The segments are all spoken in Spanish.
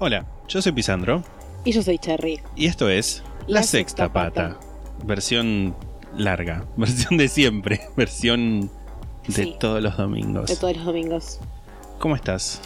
Hola, yo soy Pisandro Y yo soy Cherry. y esto es La, La Sexta, Sexta Pata. Versión larga, versión de siempre, versión de Sí. todos los domingos. De todos los domingos. ¿Cómo estás?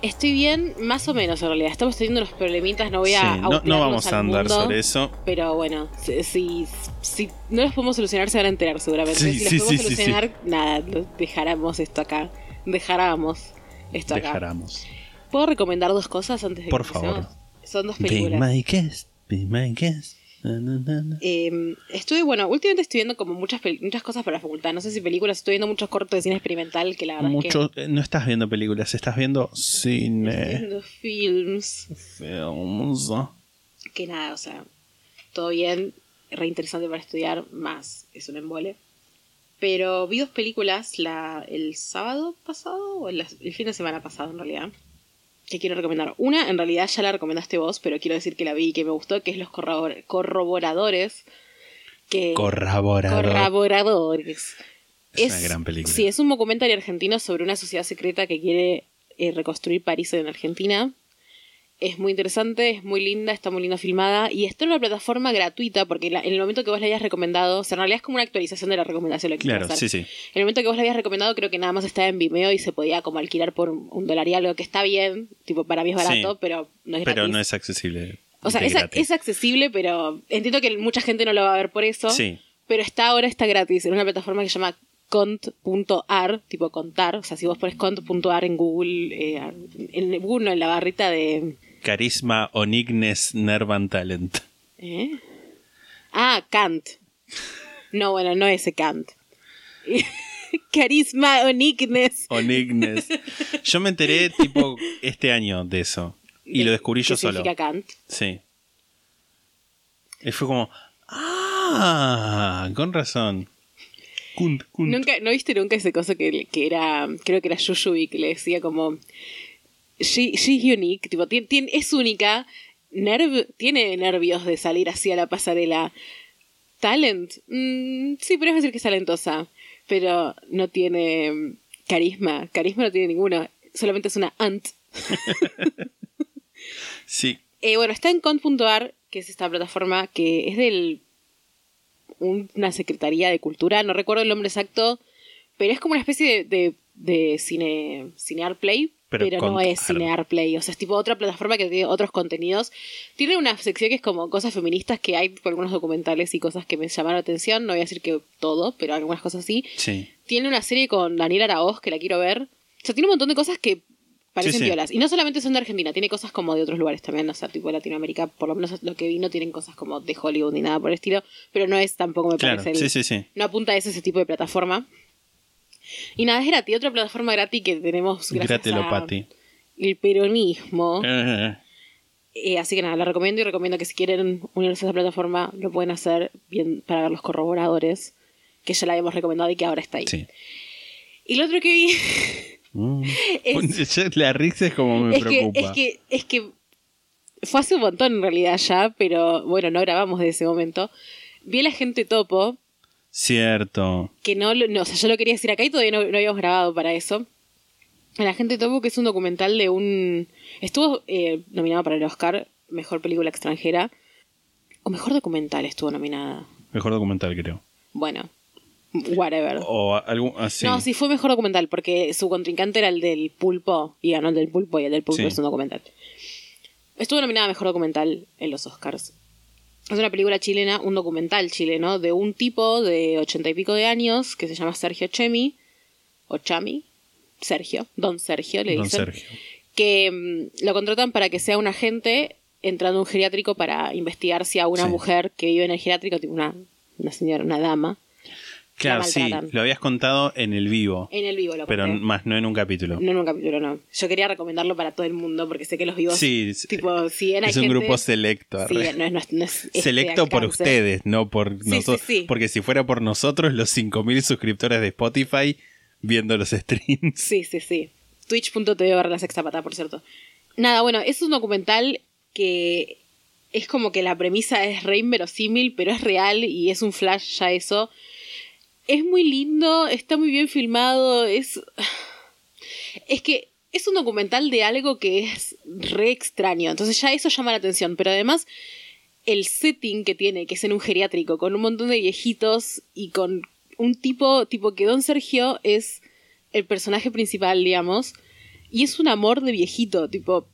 Estoy bien, más o menos en realidad. Estamos teniendo unos problemitas, no voy a. Sí, no, vamos a andar mundo, sobre eso. Pero bueno, si, si, si no los podemos solucionar, se van a enterar seguramente. Sí, si los sí, podemos solucionar, nada, dejáramos esto acá. Dejáramos esto acá. Dejáramos. ¿Puedo recomendar dos cosas antes de Por que favor. empecemos? Son dos Be películas. my guest, be my guest. Na, na, na, na. Eh, estuve, bueno, últimamente estoy viendo como muchas, muchas cosas para la facultad. No sé si películas, estoy viendo muchos cortos de cine experimental que la verdad Mucho, eh, no estás viendo películas, estás viendo es que. Estoy cine. viendo films. Films. que nada, o sea, todo bien, re interesante para estudiar, más es un embole. Pero vi dos películas la, el sábado pasado, o el, el fin de semana pasado en realidad, que quiero recomendar. Una, en realidad ya la recomendaste vos, pero quiero decir que la vi y que me gustó, que es Los corrobor- Corroboradores. Que, Corroborador. Corroboradores. Es una gran película. Sí, es un documentario argentino sobre una sociedad secreta que quiere eh, reconstruir París en Argentina. Es muy interesante, es muy linda, está muy linda filmada y está en una plataforma gratuita porque la- en el momento que vos la hayas recomendado, o sea, en realidad es como una actualización de la recomendación. Lo que Claro, sí, sí. En el momento que vos la habías recomendado, creo que nada más estaba en Vimeo y se podía como alquilar por un dólar y algo, que está bien, tipo, para mí es barato, Sí. pero no es Pero gratis. no es accesible. O sea, es accesible, pero entiendo que mucha gente no lo va a ver por eso. Sí. Pero está ahora, está gratis, en una plataforma que se llama cont.ar, tipo contar. O sea, si vos pones cont.ar en Google, eh, en Google, no, en la barrita de... Carisma Onignes Nervan Talent. ¿eh? Ah, Kant. No, bueno, no ese Kant. Carisma Onignes. Onignes. Yo me enteré tipo este año de eso. Y lo descubrí yo ¿Qué solo. Kant? Sí. Y fue como. Ah, con razón. Kunt, kunt. ¿Nunca, ¿No viste nunca ese cosa que, que era, creo que era Yuyubi, que le decía como, she, she's unique, tipo, es única, nerv, tiene nervios de salir así a la pasarela. Talent, Mm, sí, podrías decir que es talentosa, pero no tiene carisma, carisma no tiene ninguno, solamente es una ant. Sí. Eh, bueno, está en cont.ar, que es esta plataforma que es del un- una secretaría de cultura, no recuerdo el nombre exacto, pero es como una especie de, de, de cine, cinear play, Pero pero, no es art. cinear play, o sea, es tipo otra plataforma que tiene otros contenidos. Tiene una sección que es como cosas feministas que hay por algunos documentales y cosas que me llamaron la atención, no voy a decir que todo, pero algunas cosas sí. Sí. Tiene una serie con Daniel Araoz que la quiero ver. O sea, tiene un montón de cosas que parecen Sí, sí. violas. Y no solamente son de Argentina, tiene cosas como de otros lugares también. O sea, tipo Latinoamérica, por lo menos lo que vi, no tienen cosas como de Hollywood ni nada por el estilo. Pero no es tampoco, me Claro. parece. el- Sí, sí, sí. No apunta a ese, ese tipo de plataforma. Y nada, es gratis. Otra plataforma gratis que tenemos gracias a el peronismo. Eh, Eh, así que nada, la recomiendo y recomiendo que si quieren unirse a esa plataforma lo pueden hacer bien para ver los corroboradores, que ya la habíamos recomendado y que ahora está ahí. sí. Y lo otro que vi Mm. es, La risa es como me es que, preocupa. es que es que fue hace un montón en realidad ya, pero bueno, no grabamos de ese momento. Vi a la gente topo, Cierto. que no, no, o sea, yo lo quería decir acá y todavía no, no habíamos grabado para eso. La gente topo, que es un documental de un... Estuvo eh, nominado para el Oscar, Mejor Película Extranjera, o Mejor Documental estuvo nominada. Mejor documental, creo. Bueno, whatever. O algún. así. No, sí fue mejor documental porque su contrincante era el del pulpo y ganó el del pulpo y el del pulpo Sí. es un documental. Estuvo nominada a mejor documental en los Oscars. Es una película chilena, un documental chileno de un tipo de ochenta y pico de años que se llama Sergio Chemi o Chami, Sergio, Don Sergio le Don dicen, Sergio. que mm, lo contratan para que sea un agente entrando a un geriátrico para investigar si a una Sí. mujer que vive en el geriátrico, tipo una, una señora, una dama, Claro, sí, lo habías contado en el vivo, En el vivo lo pero conté. más no en un capítulo. No en un capítulo, no. Yo quería recomendarlo para todo el mundo porque sé que los vivos. Sí, tipo, si es un gente- grupo selecto. Sí, no es, no es- no es este Selecto por ustedes, no por Sí, nosotros. sí, sí. Porque si fuera por nosotros, los 5.000 suscriptores de Spotify viendo los streams. Sí, sí, sí. Twitch.tv barra la sexta pata, por cierto. Nada, bueno, es un documental que es como que la premisa es re inverosímil, pero es real y es un flash ya eso. Es muy lindo, está muy bien filmado, es... Es que es un documental de algo que es re extraño, entonces ya eso llama la atención, pero además el setting que tiene, que es en un geriátrico, con un montón de viejitos y con un tipo, tipo que Don Sergio es el personaje principal, digamos, y es un amor de viejito, tipo,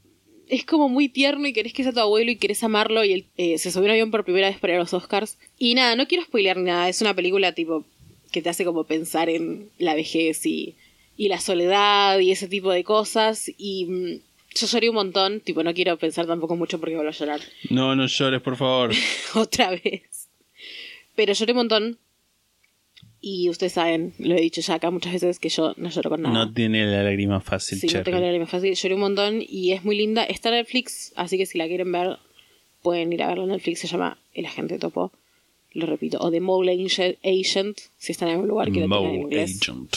es como muy tierno y querés que sea tu abuelo y querés amarlo y él eh, se subió un avión por primera vez para los Oscars. Y nada, no quiero spoilear nada, es una película tipo que te hace como pensar en la vejez y, y la soledad y ese tipo de cosas y mm, yo lloré un montón, tipo no quiero pensar tampoco mucho porque vuelvo a llorar No, no llores, por favor. otra vez. Pero lloré un montón. Y ustedes saben, lo he dicho ya acá muchas veces, que yo no lloro con nada. No tiene la lágrima fácil, Sí, no Cherry. tengo la lágrima fácil. Lloré un montón y es muy linda. Está en Netflix, así que si la quieren ver, pueden ir a verlo en Netflix. Se llama El Agente Topo. Lo repito. O The Mole Agent, si están en algún lugar que lo tengan en inglés. Agent.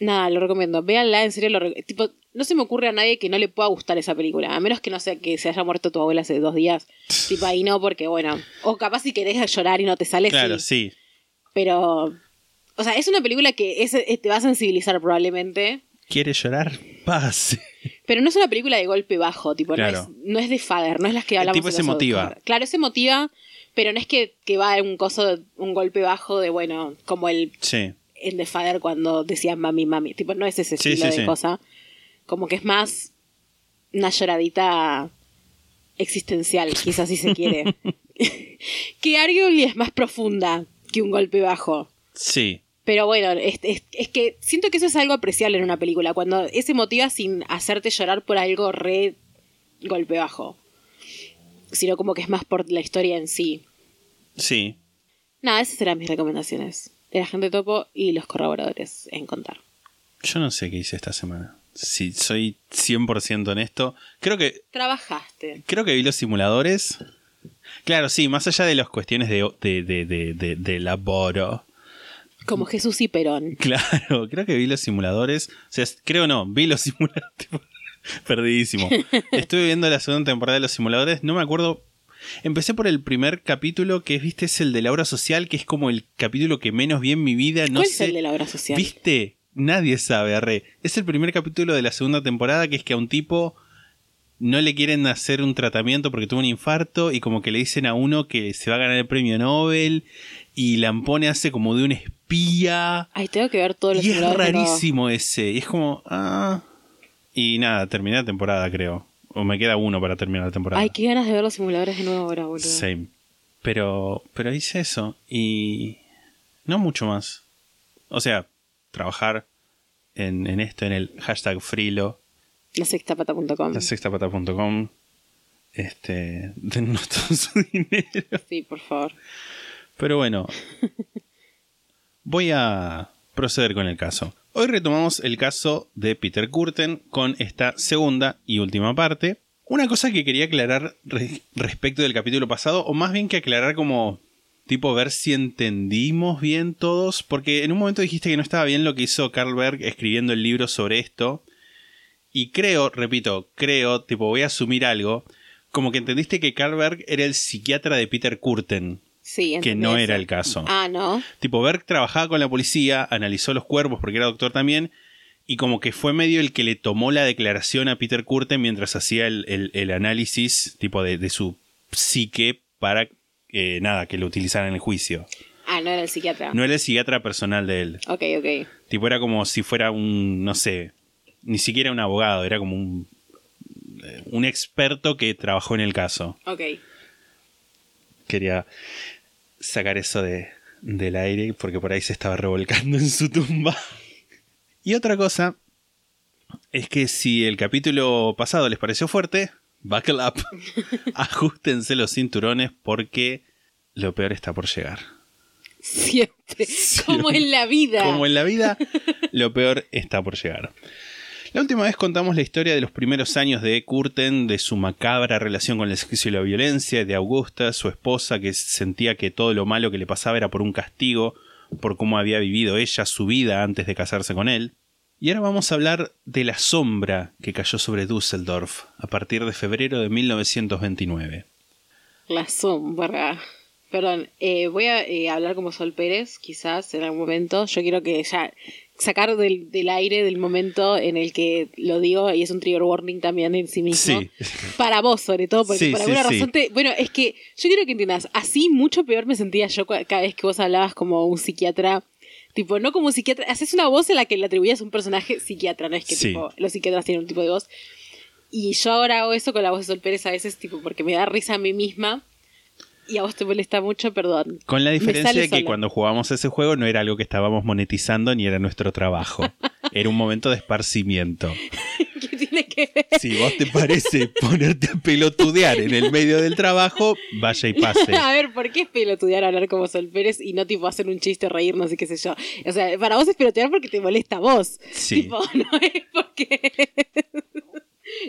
Nada, lo recomiendo. Véanla, en serio. Lo tipo, no se me ocurre a nadie que no le pueda gustar esa película. A menos que no sea que se haya muerto tu abuela hace dos días. tipo, ahí no, porque bueno. O capaz si querés llorar y no te sale. Claro, sí. sí. Pero. O sea, es una película que es- eh, te va a sensibilizar probablemente. ¿Quiere llorar? Pase. Pero no es una película de golpe bajo, tipo, Claro. no, es, no es de Father, no es las que hablamos. tipo es los emotiva. Oscar. Claro, es emotiva, pero no es que, que va un coso, un golpe bajo de, bueno, como el Sí. en The Father cuando decían mami, mami. Tipo, no es ese Sí, estilo sí, de cosa. Como que es más una lloradita existencial, quizás si se quiere. que arguably es más profunda que un golpe bajo. Sí. Pero bueno, es, es- es que siento que eso es algo apreciable en una película, cuando es emotiva sin hacerte llorar por algo re golpe bajo. Sino como que es más por la historia en sí. Sí. Nada, esas eran mis recomendaciones. El agente topo y los corroboradores en contar. Yo no sé qué hice esta semana. Si soy 100% honesto. Creo que Trabajaste. creo que vi los simuladores. Claro, sí, más allá de las cuestiones de, de, de, de, de- de laboro. Como Jesús y Perón. Claro, creo que vi los simuladores. O sea, creo no, vi los simuladores. Perdidísimo. Estuve viendo la segunda temporada de los simuladores. No me acuerdo. Empecé por el primer capítulo, que viste, es el de la obra social, que es como el capítulo que menos vi en mi vida. No ¿Cuál sé. es el de la obra social? ¿Viste? Nadie sabe, arre. Es el primer capítulo de la segunda temporada que es que a un tipo no le quieren hacer un tratamiento porque tuvo un infarto y como que le dicen a uno que se va a ganar el premio Nobel y Lampone hace como de un espía. Ay, tengo que ver todos los Y es rarísimo ese. Y es como... Ah. Y nada, terminé la temporada creo. O me queda uno para terminar la temporada. Ay, qué ganas de ver los simuladores de nuevo ahora, boludo. Same. Pero, pero hice eso y no mucho más. O sea, trabajar en, en esto, en el hashtag Frilo, La sextapata.com. la sextapata.com. Este, dennos todo su dinero. Sí, por favor. Pero bueno, voy a proceder con el caso. Hoy retomamos el caso de Peter Curten con esta segunda y última parte. Una cosa que quería aclarar re- respecto del capítulo pasado, o más bien que aclarar como tipo ver si entendimos bien todos, porque en un momento dijiste que no estaba bien lo que hizo Carl Berg escribiendo el libro sobre esto, y creo, repito, creo, tipo voy a asumir algo, como que entendiste que Carl Berg era el psiquiatra de Peter Curten, Sí, que no eso. era el caso. Ah, ¿no? Tipo, Berg trabajaba con la policía, analizó los cuerpos porque era doctor también, y como que fue medio el que le tomó la declaración a Peter Curten mientras hacía el, el- el análisis, tipo, de, de su psique para, eh, nada, que lo utilizaran en el juicio. Ah, no era el psiquiatra. No era el psiquiatra personal de él. Ok, ok. Tipo, era como si fuera un, no sé, ni siquiera un abogado, era como un, eh, un experto que trabajó en el caso. Ok. quería sacar eso de, del aire porque por ahí se estaba revolcando en su tumba. Y otra cosa es que si el capítulo pasado les pareció fuerte, buckle up, ajustense los cinturones porque lo peor está por llegar. Siempre. Como en la vida. Como en la vida, lo peor está por llegar. La última vez contamos la historia de los primeros años de Curten, de su macabra relación con el sexo y la violencia, de Augusta, su esposa, que sentía que todo lo malo que le pasaba era por un castigo, por cómo había vivido ella su vida antes de casarse con él. Y ahora vamos a hablar de la sombra que cayó sobre Düsseldorf a partir de febrero de 1929. La sombra. Perdón, eh, voy a eh, hablar como Sol Pérez, quizás en algún momento. Yo quiero que ya sacar del, del aire del momento en el que lo digo y es un trigger warning también en sí mismo. Sí. Para vos, sobre todo, porque Sí, por alguna sí. razón te. Bueno, es que yo quiero que entiendas, así mucho peor me sentía yo cada vez que vos hablabas como un psiquiatra. Tipo, no como un psiquiatra. Haces una voz en la que le atribuías un personaje psiquiatra, no es que tipo, los psiquiatras tienen un tipo de voz. Y yo ahora hago eso con la voz de Sol Pérez a veces, tipo, porque me da risa a mí misma. Y a vos te molesta mucho, perdón. Con la diferencia de que sola. cuando jugábamos ese juego no era algo que estábamos monetizando ni era nuestro trabajo. Era un momento de esparcimiento. ¿Qué tiene que ver? Si vos te parece ponerte a pelotudear en el medio del trabajo, vaya y pase. A ver, ¿por qué es pelotudear hablar como Sol Pérez y no tipo hacer un chiste, reírnos y qué sé yo? O sea, para vos es pelotudear porque te molesta a vos. Sí. Tipo, no es porque.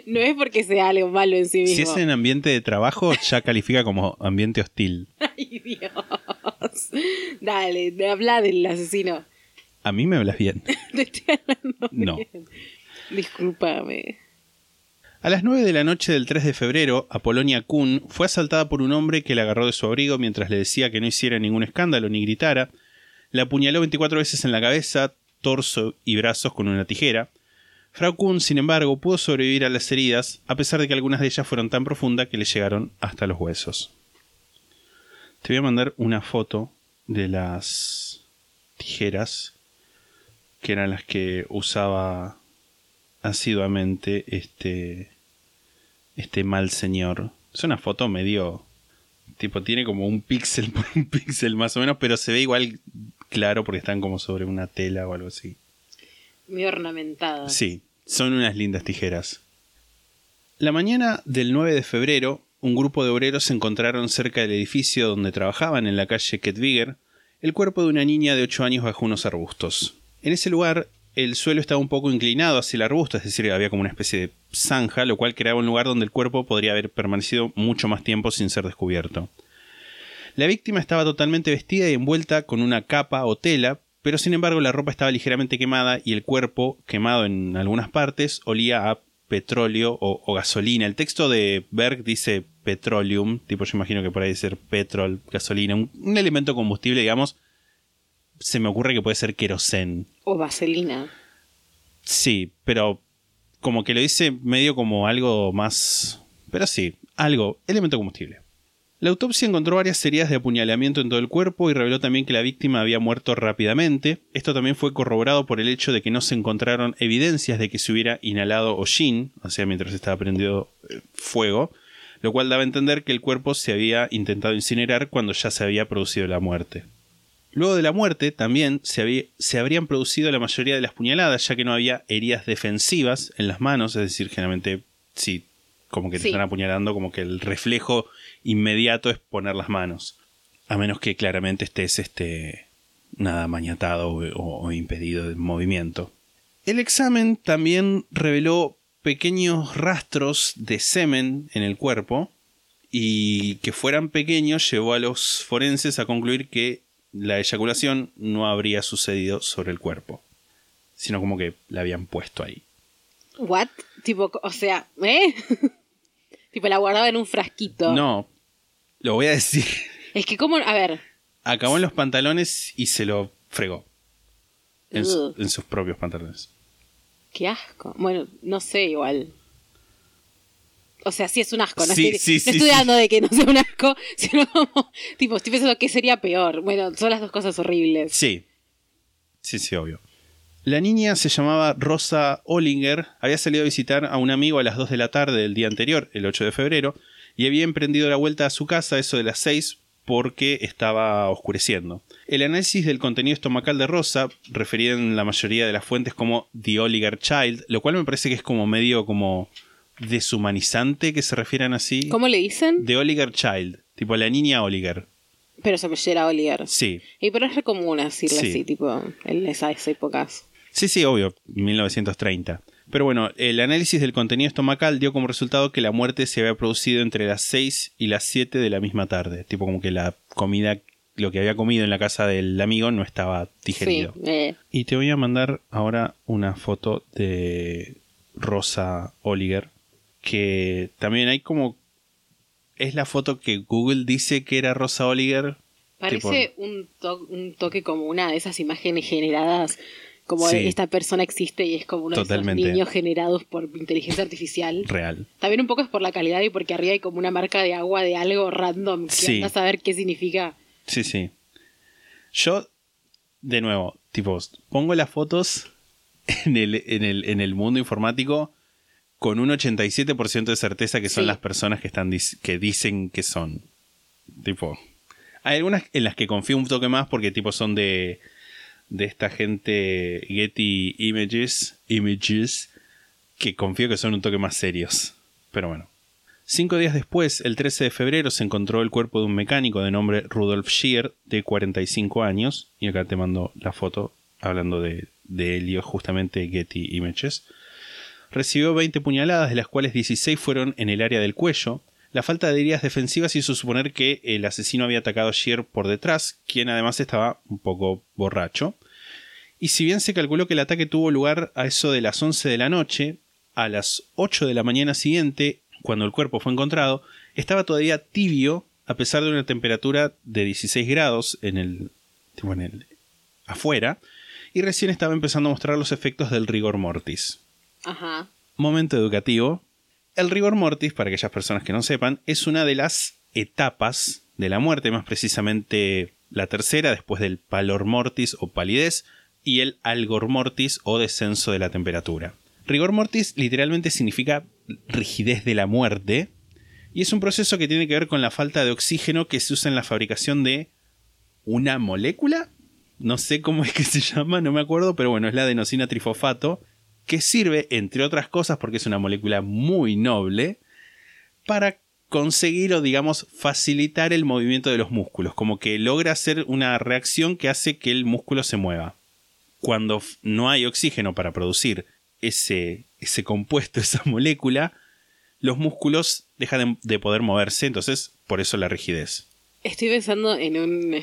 No es porque sea algo malo en sí mismo. Si es en ambiente de trabajo, ya califica como ambiente hostil. Ay, Dios. Dale, habla del asesino. A mí me hablas bien. Te estoy hablando No. bien. Discúlpame. A las 9 de la noche del 3 de febrero, Apolonia Kuhn fue asaltada por un hombre que la agarró de su abrigo mientras le decía que no hiciera ningún escándalo ni gritara. La apuñaló 24 veces en la cabeza, torso y brazos con una tijera. Frau sin embargo, pudo sobrevivir a las heridas, a pesar de que algunas de ellas fueron tan profundas que le llegaron hasta los huesos. Te voy a mandar una foto de las tijeras que eran las que usaba asiduamente este este mal señor. Es una foto medio tipo tiene como un píxel por un píxel más o menos, pero se ve igual claro porque están como sobre una tela o algo así. Muy ornamentada. Sí, son unas lindas tijeras. La mañana del 9 de febrero, un grupo de obreros se encontraron cerca del edificio donde trabajaban en la calle Kettwiger el cuerpo de una niña de 8 años bajo unos arbustos. En ese lugar, el suelo estaba un poco inclinado hacia el arbusto, es decir, había como una especie de zanja, lo cual creaba un lugar donde el cuerpo podría haber permanecido mucho más tiempo sin ser descubierto. La víctima estaba totalmente vestida y envuelta con una capa o tela, pero sin embargo la ropa estaba ligeramente quemada y el cuerpo, quemado en algunas partes, olía a petróleo o, o gasolina. El texto de Berg dice petroleum, tipo yo imagino que por ahí ser petrol, gasolina, un, un elemento combustible, digamos. Se me ocurre que puede ser querosén. O vaselina. Sí, pero como que lo dice medio como algo más... Pero sí, algo, elemento combustible. La autopsia encontró varias heridas de apuñalamiento en todo el cuerpo y reveló también que la víctima había muerto rápidamente. Esto también fue corroborado por el hecho de que no se encontraron evidencias de que se hubiera inhalado hollín, o sea, mientras estaba prendido eh, fuego, lo cual daba a entender que el cuerpo se había intentado incinerar cuando ya se había producido la muerte. Luego de la muerte también se, había- se habrían producido la mayoría de las puñaladas, ya que no había heridas defensivas en las manos, es decir, generalmente sí, como que te Sí. están apuñalando, como que el reflejo inmediato es poner las manos. A menos que claramente estés este, nada mañatado o, o- o impedido de movimiento. El examen también reveló pequeños rastros de semen en el cuerpo y que fueran pequeños llevó a los forenses a concluir que la eyaculación no habría sucedido sobre el cuerpo, sino como que la habían puesto ahí. ¿What? Tipo, o sea, ¿eh? Tipo, la guardaba en un frasquito. No, lo voy a decir. Es que, como, a ver, Acabó en los pantalones y se lo fregó. En, su- Ugh. en sus propios pantalones. qué asco. Bueno, no sé, igual. O sea, sí es un asco. No Sí, estoy, sí, no sí, estoy sí. dando de que no sea un asco, sino como, tipo, estoy pensando que sería peor. Bueno, son las dos cosas horribles. Sí. Sí, sí, obvio. La niña se llamaba Rosa Ollinger, había salido a visitar a un amigo a las 2 de la tarde del día anterior, el 8 de febrero, y había emprendido la vuelta a su casa a eso de las 6 porque estaba oscureciendo. El análisis del contenido estomacal de Rosa refería en la mayoría de las fuentes como The Oliger Child, lo cual me parece que es como medio como deshumanizante que se refieran así. ¿Cómo le dicen? The Oliger Child, tipo la niña Oliger. Pero se apellida Oliver. Sí. Y pero es re común decirle Sí. así, tipo, en esas épocas. Sí, sí, obvio, 1930. Pero bueno, el análisis del contenido estomacal dio como resultado que la muerte se había producido entre las 6 y las 7 de la misma tarde. Tipo como que la comida, lo que había comido en la casa del amigo no estaba digerido. Sí, eh, Y te voy a mandar ahora una foto de Rosa Oliger, que también hay como... Es la foto que Google dice que era Rosa Oliger. Parece un, to- un toque como una de esas imágenes generadas, como Sí. esta persona existe y es como uno Totalmente. de esos niños generados por inteligencia artificial. real. También un poco es por la calidad y porque arriba hay como una marca de agua de algo random que Sí. a ver qué significa. Sí, sí. Yo, de nuevo, tipo, pongo las fotos en el, en el, en el mundo informático con un 87% de certeza que son Sí. las personas que, están, que dicen que son. Tipo, hay algunas en las que confío un toque más porque tipo son de, de esta gente Getty Images, Images, que confío que son un toque más serios. Pero bueno. Cinco días después, el 13 de febrero, se encontró el cuerpo de un mecánico de nombre Rudolf Scheer, de 45 años. Y acá te mando la foto hablando de, de Helio, justamente Getty Images. Recibió 20 puñaladas, de las cuales 16 fueron en el área del cuello. La falta de heridas defensivas hizo suponer que el asesino había atacado a Scheer por detrás, quien además estaba un poco borracho. Y si bien se calculó que el ataque tuvo lugar a eso de las 11 de la noche, a las 8 de la mañana siguiente, cuando el cuerpo fue encontrado, estaba todavía tibio a pesar de una temperatura de 16 grados en el, en el afuera y recién estaba empezando a mostrar los efectos del rigor mortis. Ajá. Momento educativo. El rigor mortis, para aquellas personas que no sepan, es una de las etapas de la muerte, más precisamente la tercera después del palor mortis o palidez y el algor mortis o descenso de la temperatura. Rigor mortis literalmente significa rigidez de la muerte y es un proceso que tiene que ver con la falta de oxígeno que se usa en la fabricación de una molécula. No sé cómo es que se llama, no me acuerdo, pero bueno, es la adenosina trifosfato, que sirve, entre otras cosas, porque es una molécula muy noble, para conseguir o digamos facilitar el movimiento de los músculos, como que logra hacer una reacción que hace que el músculo se mueva. Cuando no hay oxígeno para producir ese, ese compuesto, esa molécula, los músculos dejan de, de poder moverse, entonces por eso la rigidez. Estoy pensando en un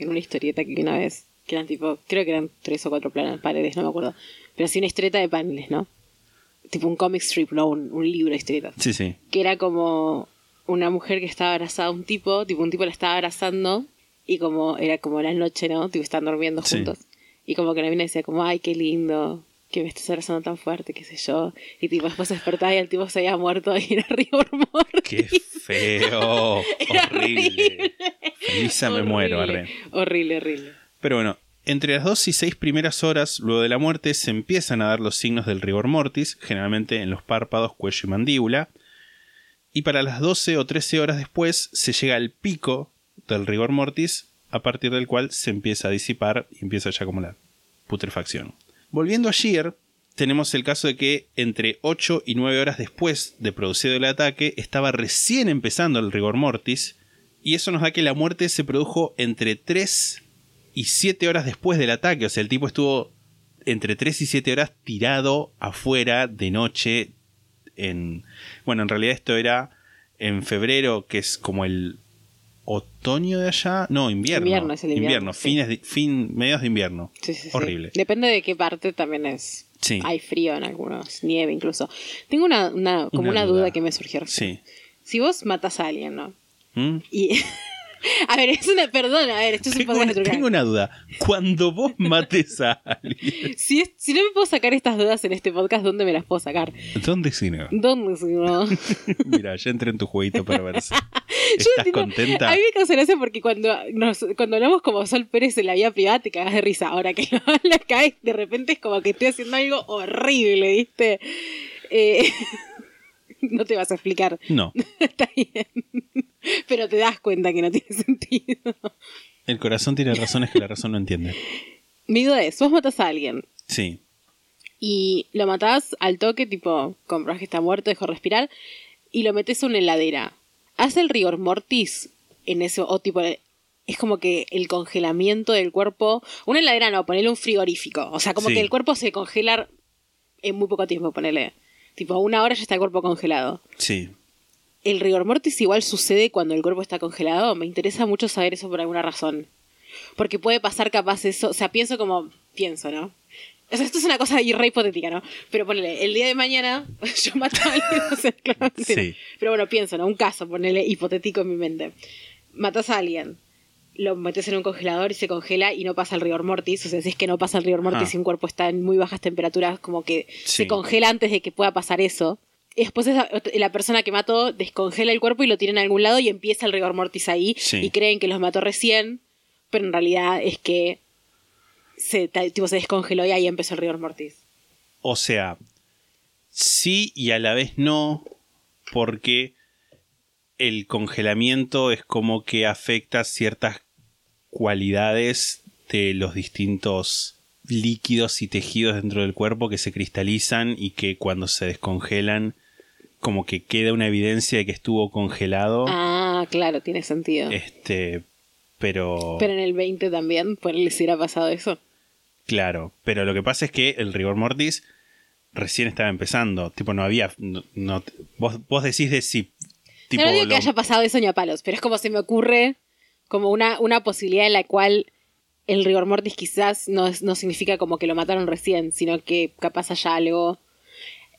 en una historieta que una vez, que eran tipo, creo que eran tres o cuatro planas, paredes, no me acuerdo. Pero sí una historieta de paneles, ¿no? Tipo un comic strip, no un, un libro de historietas. Sí, sí. Que era como una mujer que estaba abrazada a un tipo, tipo un tipo la estaba abrazando y como era como la noche, ¿no? Tipo están durmiendo Sí. Y como que la mina decía como, ay, qué lindo, que me estés abrazando tan fuerte, qué sé yo. Y tipo después se despertaba y el tipo se había muerto y era rigor mortis. ¡Qué feo! Horrible. Felisa me muero, Horrible, arre. Horrible, horrible. Pero bueno, entre las 2 y 6 primeras horas luego de la muerte se empiezan a dar los signos del rigor mortis, generalmente en los párpados, cuello y mandíbula. Y para las 12 o 13 horas después se llega al pico del rigor mortis, a partir del cual se empieza a disipar y empieza ya como la putrefacción. Volviendo a Shear, tenemos el caso de que entre 8 y 9 horas después de producido el ataque estaba recién empezando el rigor mortis, y eso nos da que la muerte se produjo entre 3 y 7 horas después del ataque. O sea, el tipo estuvo entre 3 y 7 horas tirado afuera de noche. En. Bueno, en realidad esto era en febrero, que es como el otoño de allá. No, invierno. Invierno, es el invierno, sí. fines de- fin, mediados de invierno. Sí, sí, sí. Horrible. Depende de qué parte también es. Sí. Hay frío en algunos, nieve incluso. Tengo una, una como Una una, duda. duda. que me surgió. Sí. Si vos matas a alguien, ¿no? ¿Mm? Y. a ver, es una. Perdón, a ver, esto es un Tengo, podcast trucar. tengo una duda. Cuando vos mates a alguien, Si, es- si no me puedo sacar estas dudas en este podcast, ¿dónde me las puedo sacar? ¿dónde si no? ¿Dónde si no? Mira, ya entré en tu jueguito para ver si Yo, estás tipo, contenta. A mí me causa gracia porque cuando, nos, cuando hablamos como Sol Pérez en la vida privada te cagas de risa. Ahora que lo hablas caes, de repente es como que estoy haciendo algo horrible, ¿viste? Eh, no te vas a explicar. No, Está bien. Pero te das cuenta que no tiene sentido. el corazón tiene razones que la razón no entiende. Mi duda es, vos matas a alguien Sí, y lo matás al toque, tipo, compras que está muerto, dejó respirar, y lo metes en una heladera. ¿Hace el rigor mortis en eso? O tipo, es como que el congelamiento del cuerpo. Una heladera no, ponerle un frigorífico. O sea, como Sí. que el cuerpo se congela en muy poco tiempo, ponerle. Tipo, una hora ya está el cuerpo congelado. Sí. ¿El rigor mortis igual sucede cuando el cuerpo está congelado? Me interesa mucho saber eso por alguna razón. Porque puede pasar capaz eso. O sea, pienso como. Pienso, ¿no? O sea, esto es una cosa re hipotética, ¿no? Pero ponele, el día de mañana yo mato a alguien. Sí. Pero bueno, pienso, ¿no? Un caso, ponele hipotético en mi mente. Matas a alguien, lo metes en un congelador y se congela y no pasa el rigor mortis. O sea, si es que no pasa el rigor mortis Ah. y un cuerpo está en muy bajas temperaturas, como que Sí. se congela antes de que pueda pasar eso. Y después esa- la persona que mató descongela el cuerpo y lo tiene en algún lado y empieza el rigor mortis ahí. Sí. Y creen que los mató recién, pero en realidad es que se, tipo, se descongeló y ahí empezó el rigor mortis. O sea, sí y a la vez no, porque el congelamiento es como que afecta ciertas cualidades de los distintos líquidos y tejidos dentro del cuerpo que se cristalizan y que cuando se descongelan como que queda una evidencia de que estuvo congelado. Ah, claro, tiene sentido. Este, pero Pero en el 20 también, ponele si hubiera pasado eso. Claro, pero lo que pasa es que el rigor mortis recién estaba empezando. Tipo, no había. no- no- vos, vos decís de si. Tipo, no digo que haya pasado eso ni a palos, pero es como se me ocurre como una, una posibilidad en la cual el rigor mortis quizás no, no significa como que lo mataron recién, sino que capaz haya algo.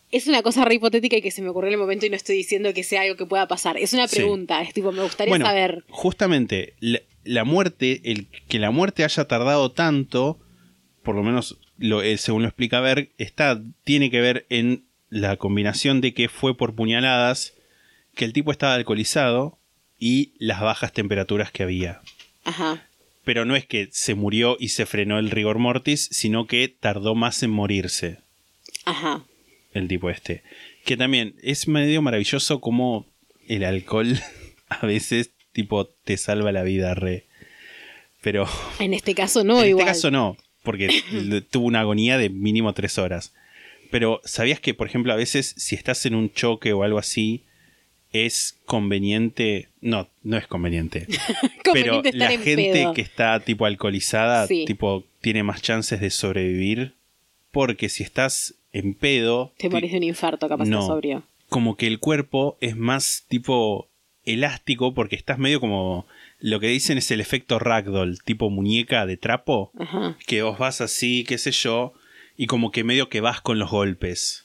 Es una cosa re hipotética y que se me ocurrió en el momento y no estoy diciendo que sea algo que pueda pasar. Es una Sí. pregunta, es tipo, me gustaría bueno, saber. justamente, la, la muerte, el que la muerte haya tardado tanto, por lo menos lo, eh, según lo explica Berg, está, tiene que ver en la combinación de que fue por puñaladas, que el tipo estaba alcoholizado y las bajas temperaturas que había. Ajá. Pero no es que se murió y se frenó el rigor mortis, sino que tardó más en morirse Ajá. el tipo este. Que también es medio maravilloso como el alcohol a veces tipo te salva la vida re. Pero En este caso no, en igual. este caso no, porque tuvo una agonía de mínimo tres horas. Pero ¿sabías que, por ejemplo, a veces si estás en un choque o algo así, es conveniente... No, no es conveniente. pero Conveniente la en gente pedo. que está tipo alcoholizada, Sí. tipo, tiene más chances de sobrevivir. Porque si estás en pedo, Te de un infarto, capaz No. no. sobrio. como que el cuerpo es más tipo elástico porque estás medio como lo que dicen es el efecto ragdoll, tipo muñeca de trapo, Ajá. que vos vas así, qué sé yo, y como que medio que vas con los golpes.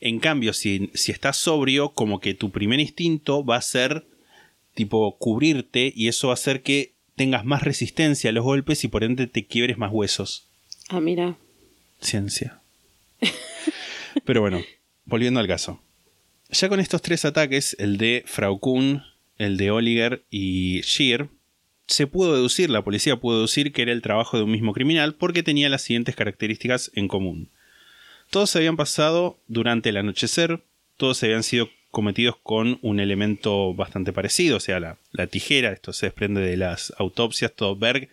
En cambio, si, si estás sobrio, como que tu primer instinto va a ser tipo cubrirte y eso va a hacer que tengas más resistencia a los golpes y por ende te quiebres más huesos. Ah, mira. Ciencia. Pero bueno, volviendo al caso. Ya con estos tres ataques, el de Frau Kuhn, el de Oliger y Shear, se pudo deducir, la policía pudo deducir que era el trabajo de un mismo criminal porque tenía las siguientes características en común. Todos se habían pasado durante el anochecer, todos habían sido cometidos con un elemento bastante parecido, o sea, la, la tijera, esto se desprende de las autopsias, todo Berg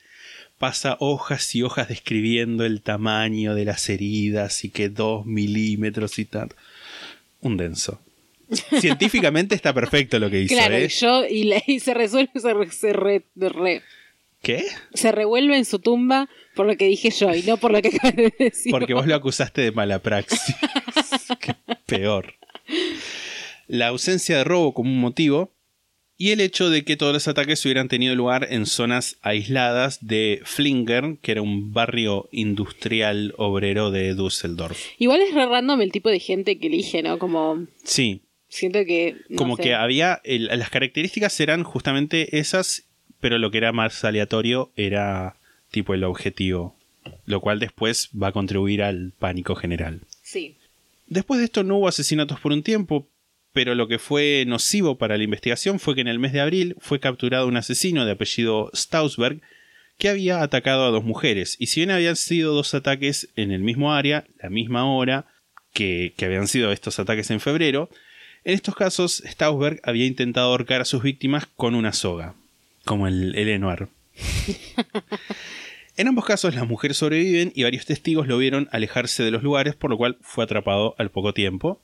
pasa hojas y hojas describiendo el tamaño de las heridas y que dos milímetros y tal. Un denso. Científicamente está perfecto lo que hizo, Claro, ¿eh? y yo, y, la- y se resuelve, se, re- se, re- re- ¿Qué? se revuelve en su tumba por lo que dije yo y no por lo que acabas de decir. Porque vos lo acusaste de mala praxis. Qué peor. La ausencia de robo como un motivo y el hecho de que todos los ataques hubieran tenido lugar en zonas aisladas de Flinger, que era un barrio industrial obrero de Düsseldorf. Igual es re random el tipo de gente que elige, ¿no? Como Sí, siento que... no como sé. que había el- las características eran justamente esas, pero lo que era más aleatorio era tipo el objetivo, lo cual después va a contribuir al pánico general. Sí. Después de esto no hubo asesinatos por un tiempo, pero lo que fue nocivo para la investigación fue que en el mes de abril fue capturado un asesino de apellido Stausberg que había atacado a dos mujeres. Y si bien habían sido dos ataques en el mismo área, la misma hora que, que habían sido estos ataques en febrero, en estos casos Stausberg había intentado ahorcar a sus víctimas con una soga, como el, el Enoir. En ambos casos las mujeres sobreviven y varios testigos lo vieron alejarse de los lugares, por lo cual fue atrapado al poco tiempo.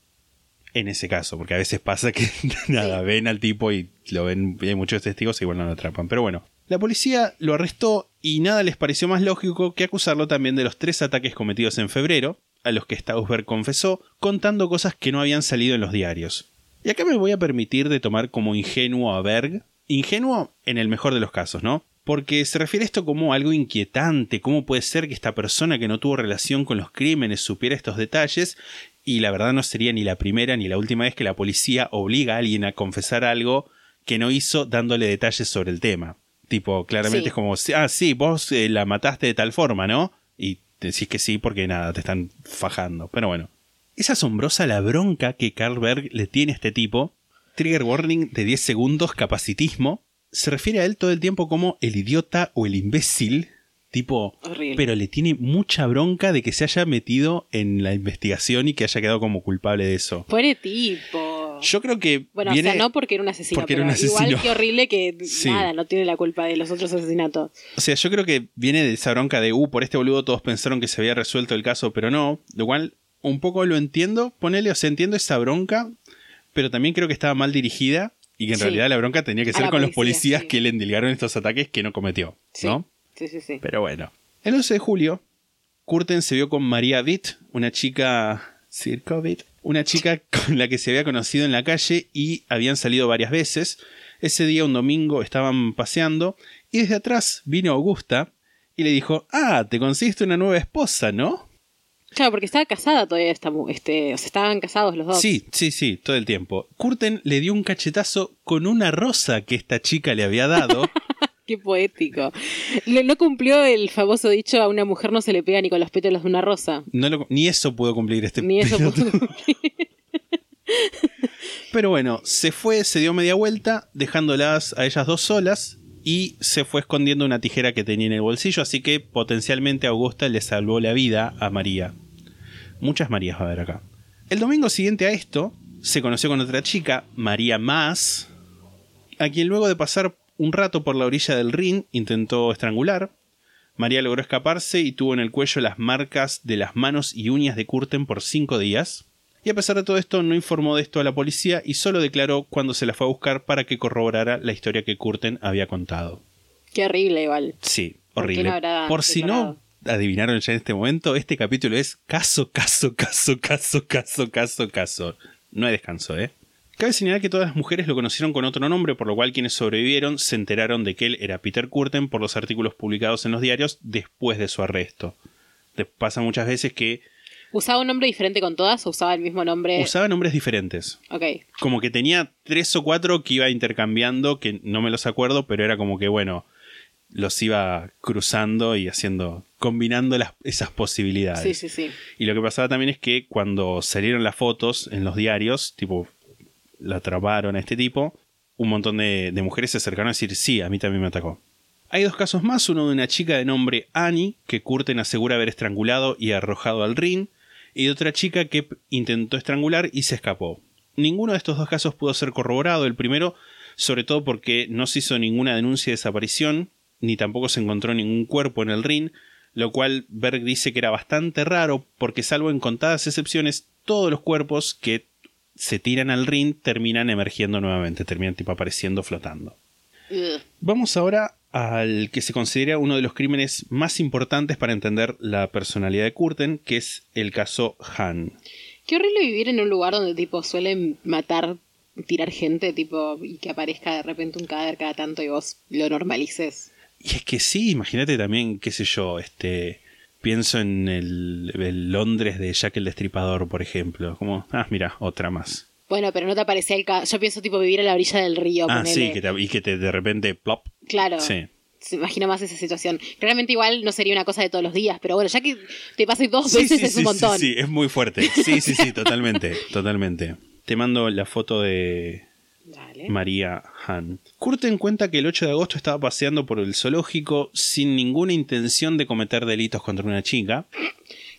En ese caso, porque a veces pasa que nada, ven al tipo y lo ven, y hay muchos testigos y igual no lo atrapan. Pero bueno, La policía lo arrestó y nada les pareció más lógico que acusarlo también de los tres ataques cometidos en febrero, a los que Stausberg confesó, contando cosas que no habían salido en los diarios. Y acá me voy a permitir de tomar como ingenuo a Berg, ingenuo en el mejor de los casos, ¿no? Porque se refiere a esto como algo inquietante, cómo puede ser que esta persona que no tuvo relación con los crímenes supiera estos detalles, y la verdad no sería ni la primera ni la última vez que la policía obliga a alguien a confesar algo que no hizo dándole detalles sobre el tema. Tipo, claramente Sí. es como, ah, sí, vos eh, la mataste de tal forma, ¿no? Y decís que sí porque nada, te están fajando. Pero bueno. Es asombrosa la bronca que Carlberg le tiene a este tipo. Trigger warning de 10 segundos, capacitismo. Se refiere a él todo el tiempo como el idiota o el imbécil. Tipo, Horrible. pero le tiene mucha bronca de que se haya metido en la investigación y que haya quedado como culpable de eso. Pobre tipo. Yo creo que Bueno, viene- o sea, no porque era un asesino, porque era pero un asesino. igual que horrible que Sí. nada, no tiene la culpa de los otros asesinatos. O sea, yo creo que viene de esa bronca de, uh, por este boludo todos pensaron que se había resuelto el caso, pero no. Lo cual, un poco lo entiendo, ponele, o sea, entiendo esa bronca, pero también creo que estaba mal dirigida y que en Sí. realidad la bronca tenía que ser con los policía, policías sí. que le endilgaron estos ataques que no cometió, Sí. ¿no? Sí, sí, sí. Pero bueno. El 11 de julio, Curten se vio con María Witt, una chica. Sirkovit, una chica con la que se había conocido en la calle y habían salido varias veces. Ese día, un domingo, estaban paseando y desde atrás vino Augusta y le dijo: Ah, te conseguiste una nueva esposa, ¿no? Claro, porque estaba casada todavía esta este, o sea, estaban casados los dos. Sí, sí, sí, todo el tiempo. Curten le dio un cachetazo con una rosa que esta chica le había dado. Qué poético. Le- no cumplió el famoso dicho a una mujer no se le pega ni con los pétalos de una rosa. No lo- ni eso pudo cumplir este Ni eso pudo cumplir. Pero bueno, se fue, se dio media vuelta, dejándolas a ellas dos solas y se fue escondiendo una tijera que tenía en el bolsillo, así que potencialmente Augusta le salvó la vida a María. Muchas Marías va a haber acá. El domingo siguiente a esto, se conoció con otra chica, María Más, a quien luego de pasar un rato por la orilla del Rin intentó estrangular. María logró escaparse y tuvo en el cuello las marcas de las manos y uñas de Curten por cinco días. Y a pesar de todo esto, no informó de esto a la policía y solo declaró cuando se la fue a buscar para que corroborara la historia que Curten había contado. Qué horrible igual. Sí, ¿Por qué horrible. no Por si no adivinaron ya en este momento, este capítulo es caso, caso, caso, caso, caso, caso, caso. No hay descanso, ¿eh? Cabe señalar que todas las mujeres lo conocieron con otro nombre, por lo cual quienes sobrevivieron se enteraron de que él era Peter Curten por los artículos publicados en los diarios después de su arresto. Te pasa muchas veces que ¿Usaba un nombre diferente con todas o usaba el mismo nombre? usaba nombres diferentes. Ok. como que tenía tres o cuatro que iba intercambiando, que no me los acuerdo, pero era como que, bueno, los iba cruzando y haciendo, combinando las, esas posibilidades. Sí, sí, sí. Y lo que pasaba también es que cuando salieron las fotos en los diarios, tipo, la atraparon a este tipo, un montón de, de mujeres se acercaron a decir, sí, a mí también me atacó. Hay dos casos más, uno de una chica de nombre Annie, que Curten asegura haber estrangulado y arrojado al ring, y de otra chica que intentó estrangular y se escapó. Ninguno de estos dos casos pudo ser corroborado, el primero sobre todo porque no se hizo ninguna denuncia de desaparición, ni tampoco se encontró ningún cuerpo en el ring, lo cual Berg dice que era bastante raro porque salvo en contadas excepciones, todos los cuerpos que se tiran al ring terminan emergiendo nuevamente, terminan tipo apareciendo flotando. Vamos ahora al que se considera uno de los crímenes más importantes para entender la personalidad de Curten, que es el caso Han. Qué horrible vivir en un lugar donde tipo suelen matar, tirar gente, tipo, y que aparezca de repente un cadáver cada tanto y vos lo normalices. Y es que sí, imagínate también, qué sé yo, este. Pienso en el, el Londres de Jack el Destripador, por ejemplo. Como, ah, mira, otra más. Bueno, pero no te aparecía el ca- Yo pienso tipo vivir a la orilla del río. ah, ponele. sí, que te- y que te, de repente, plop. Claro. Sí. Se imagina más esa situación. Realmente igual no sería una cosa de todos los días, pero bueno, ya que te pase dos Sí, veces sí, es un montón. Sí, sí, es muy fuerte. Sí, sí, sí, totalmente, totalmente. Te mando la foto de Dale. María Han. Curten cuenta que el 8 de agosto estaba paseando por el zoológico sin ninguna intención de cometer delitos contra una chica.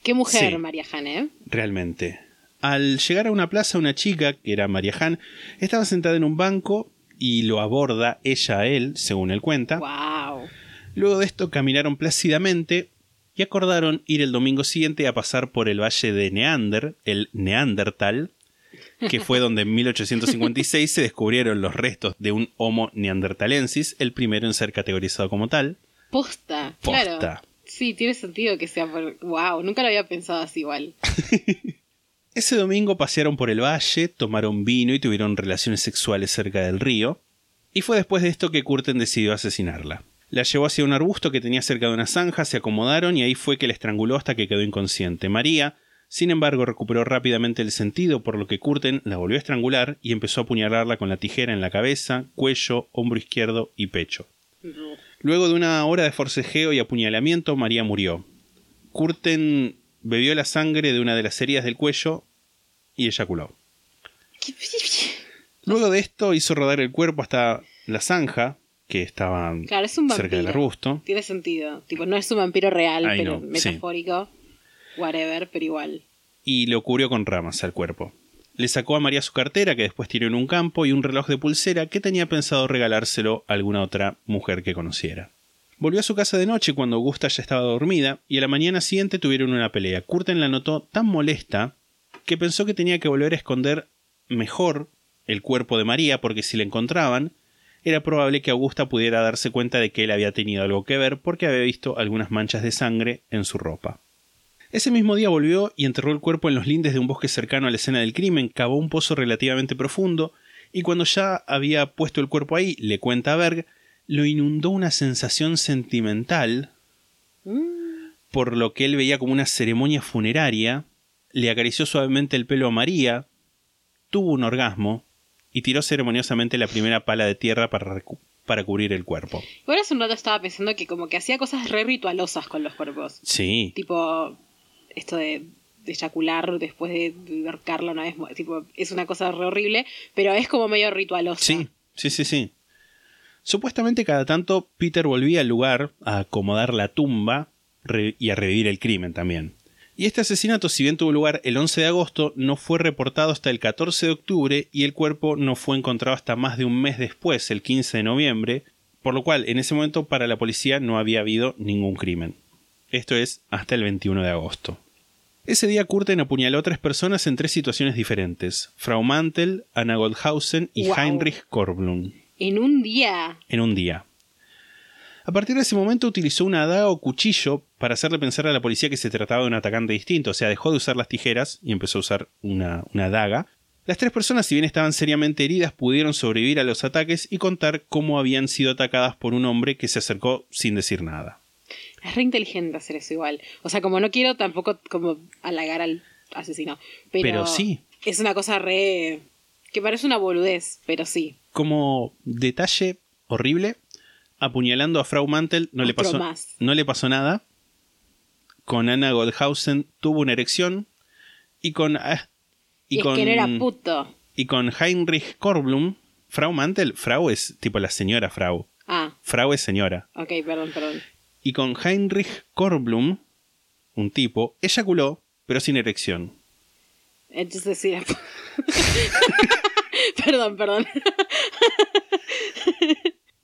Qué mujer. María Jane, ¿eh? Realmente. Al llegar a una plaza, una chica, que era María Han, estaba sentada en un banco y lo aborda ella a él, según él cuenta. Wow. Luego de esto caminaron plácidamente y acordaron ir el domingo siguiente a pasar por el valle de Neander, el Neandertal, que fue donde en 1856 se descubrieron los restos de un Homo neanderthalensis, el primero en ser categorizado como tal. Posta, Posta. claro. Sí, tiene sentido que sea por... Wow, nunca lo había pensado así igual. Ese domingo pasearon por el valle, tomaron vino y tuvieron relaciones sexuales cerca del río. Y fue después de esto que Curten decidió asesinarla. La llevó hacia un arbusto que tenía cerca de una zanja, se acomodaron y ahí fue que la estranguló hasta que quedó inconsciente. María, sin embargo, recuperó rápidamente el sentido, por lo que Curten la volvió a estrangular y empezó a apuñalarla con la tijera en la cabeza, cuello, hombro izquierdo y pecho. Luego de una hora de forcejeo y apuñalamiento, María murió. Curten bebió la sangre de una de las heridas del cuello y eyaculó. Luego de esto hizo rodar el cuerpo hasta la zanja, que estaba Claro, es un cerca del arbusto. Tiene sentido. Tipo, no es un vampiro real, Ay, pero no, metafórico. Whatever, pero igual. y le cubrió con ramas al cuerpo. Le sacó a María su cartera, que después tiró en un campo, y un reloj de pulsera que tenía pensado regalárselo a alguna otra mujer que conociera. Volvió a su casa de noche cuando Augusta ya estaba dormida, y a la mañana siguiente tuvieron una pelea. Curten la notó tan molesta que pensó que tenía que volver a esconder mejor el cuerpo de María, porque si la encontraban, era probable que Augusta pudiera darse cuenta de que él había tenido algo que ver porque había visto algunas manchas de sangre en su ropa. Ese mismo día volvió y enterró el cuerpo en los lindes de un bosque cercano a la escena del crimen, cavó un pozo relativamente profundo, y cuando ya había puesto el cuerpo ahí, le cuenta a Berg, lo inundó una sensación sentimental, por lo que él veía como una ceremonia funeraria, le acarició suavemente el pelo a María, tuvo un orgasmo, y tiró ceremoniosamente la primera pala de tierra para, para cubrir el cuerpo. Igual hace un rato estaba pensando que como que hacía cosas re ritualosas con los cuerpos. Sí, Tipo, esto de, de eyacular después de, de ahorcarla una vez. Tipo, es una cosa re horrible, pero es como medio ritualosa. Sí, sí, sí, sí. Supuestamente cada tanto Peter volvía al lugar a acomodar la tumba y a revivir el crimen también. Y este asesinato, si bien tuvo lugar el 11 de agosto, no fue reportado hasta el 14 de octubre y el cuerpo no fue encontrado hasta más de un mes después, el 15 de noviembre, por lo cual en ese momento para la policía no había habido ningún crimen. Esto es hasta el 21 de agosto. Ese día Curten apuñaló a tres personas en tres situaciones diferentes: Frau Mantel, Anna Goldhausen y Wow. Heinrich Korblum, En un día. en un día. A partir de ese momento utilizó una daga o cuchillo para hacerle pensar a la policía que se trataba de un atacante distinto, o sea, dejó de usar las tijeras y empezó a usar una, una daga. Las tres personas, si bien estaban seriamente heridas, pudieron sobrevivir a los ataques y contar cómo habían sido atacadas por un hombre que se acercó sin decir nada. Es re inteligente hacer eso igual. O sea, como no quiero tampoco como halagar al asesino. Pero, Pero sí. Es una cosa re... que parece una boludez, pero sí. Como detalle horrible, apuñalando a Frau Mantel no le pasó, más. no le pasó nada. Con Anna Goldhausen tuvo una erección. Y con. ah, Y, es con, que no era puto. y con Heinrich Korblum, Frau Mantel, Frau es tipo la señora Frau. Ah, Frau es señora. ok, perdón, perdón. Y con Heinrich Korblum, un tipo, eyaculó, pero sin erección. Entonces sí. perdón, perdón.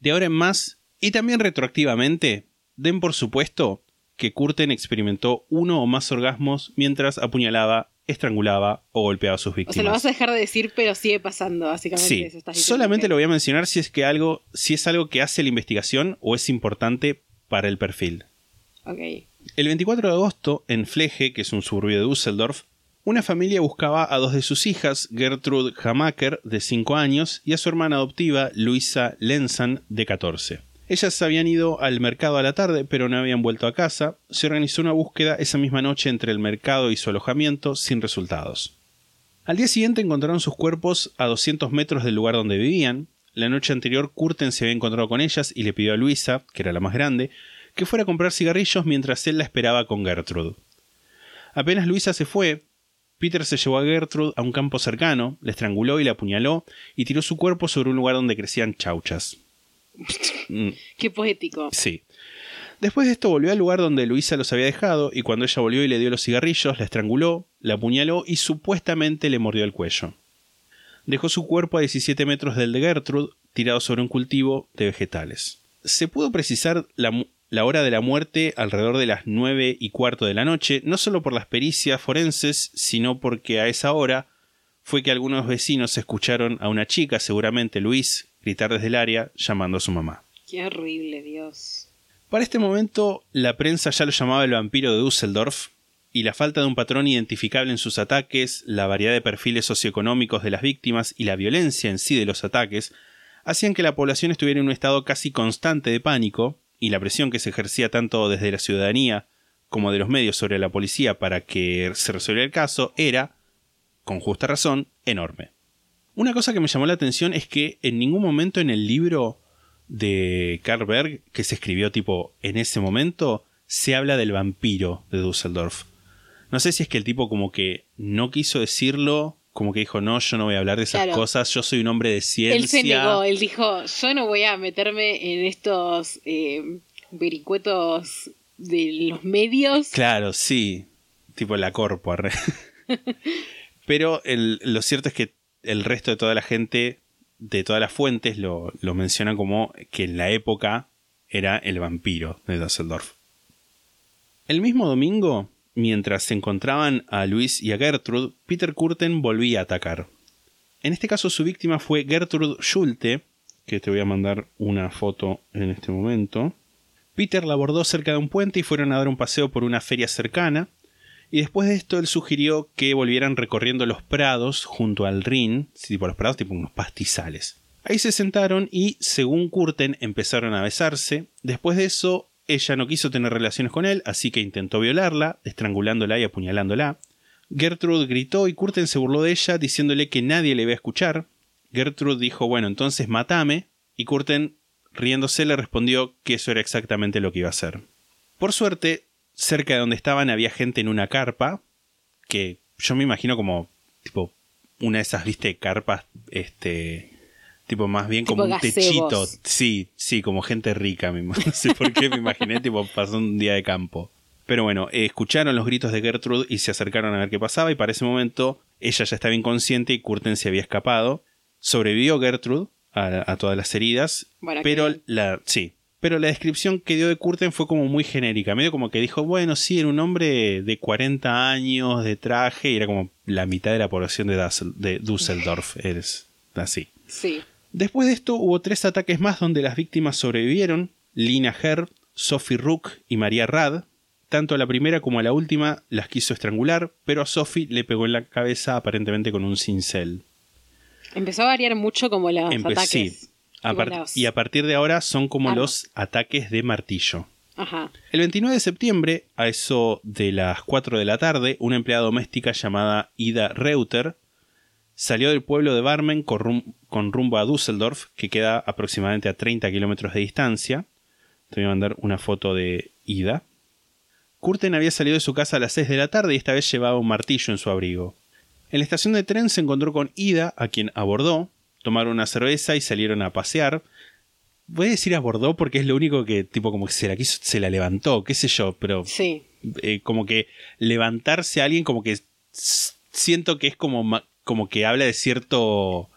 De ahora en más, y también retroactivamente, den por supuesto que Curten experimentó uno o más orgasmos mientras apuñalaba, estrangulaba o golpeaba a sus O víctimas. sea, lo vas a dejar de decir, pero sigue pasando, básicamente. Sí, eso estás diciendo, solamente lo voy a mencionar si es que algo, si es algo que hace la investigación o es importante para el perfil. Ok. El 24 de agosto, en Fleje, que es un suburbio de Düsseldorf, una familia buscaba a dos de sus hijas, Gertrude Hamaker, de 5 años, y a su hermana adoptiva, Luisa Lenzan, de 14. Ellas habían ido al mercado a la tarde, pero no habían vuelto a casa. Se organizó una búsqueda esa misma noche entre el mercado y su alojamiento, sin resultados. Al día siguiente encontraron sus cuerpos a 200 metros del lugar donde vivían. La noche anterior, Curten se había encontrado con ellas y le pidió a Luisa, que era la más grande, que fuera a comprar cigarrillos mientras él la esperaba con Gertrude. Apenas Luisa se fue, Peter se llevó a Gertrude a un campo cercano, la estranguló y la apuñaló y tiró su cuerpo sobre un lugar donde crecían chauchas. Mm, Qué poético. sí. Después de esto volvió al lugar donde Luisa los había dejado y cuando ella volvió y le dio los cigarrillos, la estranguló, la apuñaló y supuestamente le mordió el cuello. Dejó su cuerpo a 17 metros del de Gertrude, tirado sobre un cultivo de vegetales. Se pudo precisar la, la hora de la muerte alrededor de las 9 y cuarto de la noche, no solo por las pericias forenses, sino porque a esa hora fue que algunos vecinos escucharon a una chica, seguramente Luis, gritar desde el área llamando a su mamá. Qué horrible, Dios. Para este momento, la prensa ya lo llamaba el vampiro de Düsseldorf, y la falta de un patrón identificable en sus ataques, la variedad de perfiles socioeconómicos de las víctimas y la violencia en sí de los ataques, hacían que la población estuviera en un estado casi constante de pánico, y la presión que se ejercía tanto desde la ciudadanía como de los medios sobre la policía para que se resolviera el caso era, con justa razón, enorme. Una cosa que me llamó la atención es que en ningún momento en el libro de Karl Berg, que se escribió tipo en ese momento, se habla del vampiro de Düsseldorf. No sé si es que el tipo como que no quiso decirlo, como que dijo, no, yo no voy a hablar de esas Claro. cosas, yo soy un hombre de ciencia. Él se negó, él dijo, yo no voy a meterme en estos eh, vericuetos de los medios. Claro, sí. Tipo la corpo. Pero el- lo cierto es que el resto de toda la gente, de todas las fuentes, lo, lo mencionan como que en la época era el vampiro de Düsseldorf. El mismo domingo, mientras se encontraban a Luis y a Gertrude, Peter Kurten volvía a atacar. En este caso su víctima fue Gertrude Schulte, que te voy a mandar una foto en este momento. Peter la abordó cerca de un puente y fueron a dar un paseo por una feria cercana. Y después de esto él sugirió que volvieran recorriendo los prados junto al Rin, tipo los prados, tipo unos pastizales. Ahí se sentaron y, según Curten, empezaron a besarse. Después de eso, ella no quiso tener relaciones con él, así que intentó violarla, estrangulándola y apuñalándola. Gertrude gritó y Curten se burló de ella, diciéndole que nadie le iba a escuchar. Gertrude dijo, bueno, entonces matame, y Curten, riéndose, le respondió que eso era exactamente lo que iba a hacer. Por suerte, cerca de donde estaban había gente en una carpa, que yo me imagino como, tipo, una de esas, viste, carpas, este, tipo más bien como un techito. Sí, sí, como gente rica, me no sé por qué me imaginé, tipo, pasó un día de campo. Pero bueno, eh, escucharon los gritos de Gertrude y se acercaron a ver qué pasaba y para ese momento ella ya estaba inconsciente y Curten se había escapado. Sobrevivió Gertrude a, a todas las heridas, Bueno, pero la sí, pero la descripción que dio de Curten fue como muy genérica, medio como que dijo, bueno, sí, era un hombre de 40 años, de traje, y era como la mitad de la población de, Dussel- de Düsseldorf, es así. Sí. Después de esto hubo tres ataques más donde las víctimas sobrevivieron, Lina Herb, Sophie Rook y María Rad. Tanto a la primera como a la última las quiso estrangular, pero a Sophie le pegó en la cabeza aparentemente con un cincel. Empezó a variar mucho como los Empe- ataques. sí. A los- Y a partir de ahora son como los ataques de martillo. Ajá. El 29 de septiembre, a eso de las 4 de la tarde, una empleada doméstica llamada Ida Reuter salió del pueblo de Barmen con, rum- con rumbo a Düsseldorf, que queda aproximadamente a 30 kilómetros de distancia. Te voy a mandar una foto de Ida. Curten había salido de su casa a las 6 de la tarde y esta vez llevaba un martillo en su abrigo. En la estación de tren se encontró con Ida, a quien abordó, tomaron una cerveza y salieron a pasear. Voy a decir abordó porque es lo único que, tipo, como que se la quiso, se la levantó, qué sé yo, pero Sí. eh, como que levantarse a alguien, como que siento que es como, como que habla de cierto.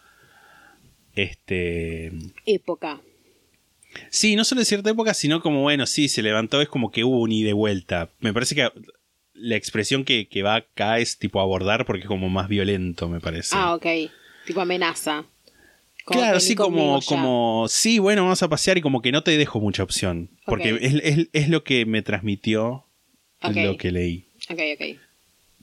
Este. Época. Sí, no solo de cierta época, sino como, bueno, sí, se levantó, es como que hubo un ida y de vuelta. Me parece que la expresión que, que va acá es tipo abordar porque es como más violento, me parece. Ah, ok. Tipo amenaza. Como claro, sí, como, ya. como, sí, bueno, vamos a pasear y como que no te dejo mucha opción. Porque es, es- es lo que me transmitió lo que leí. Ok, ok.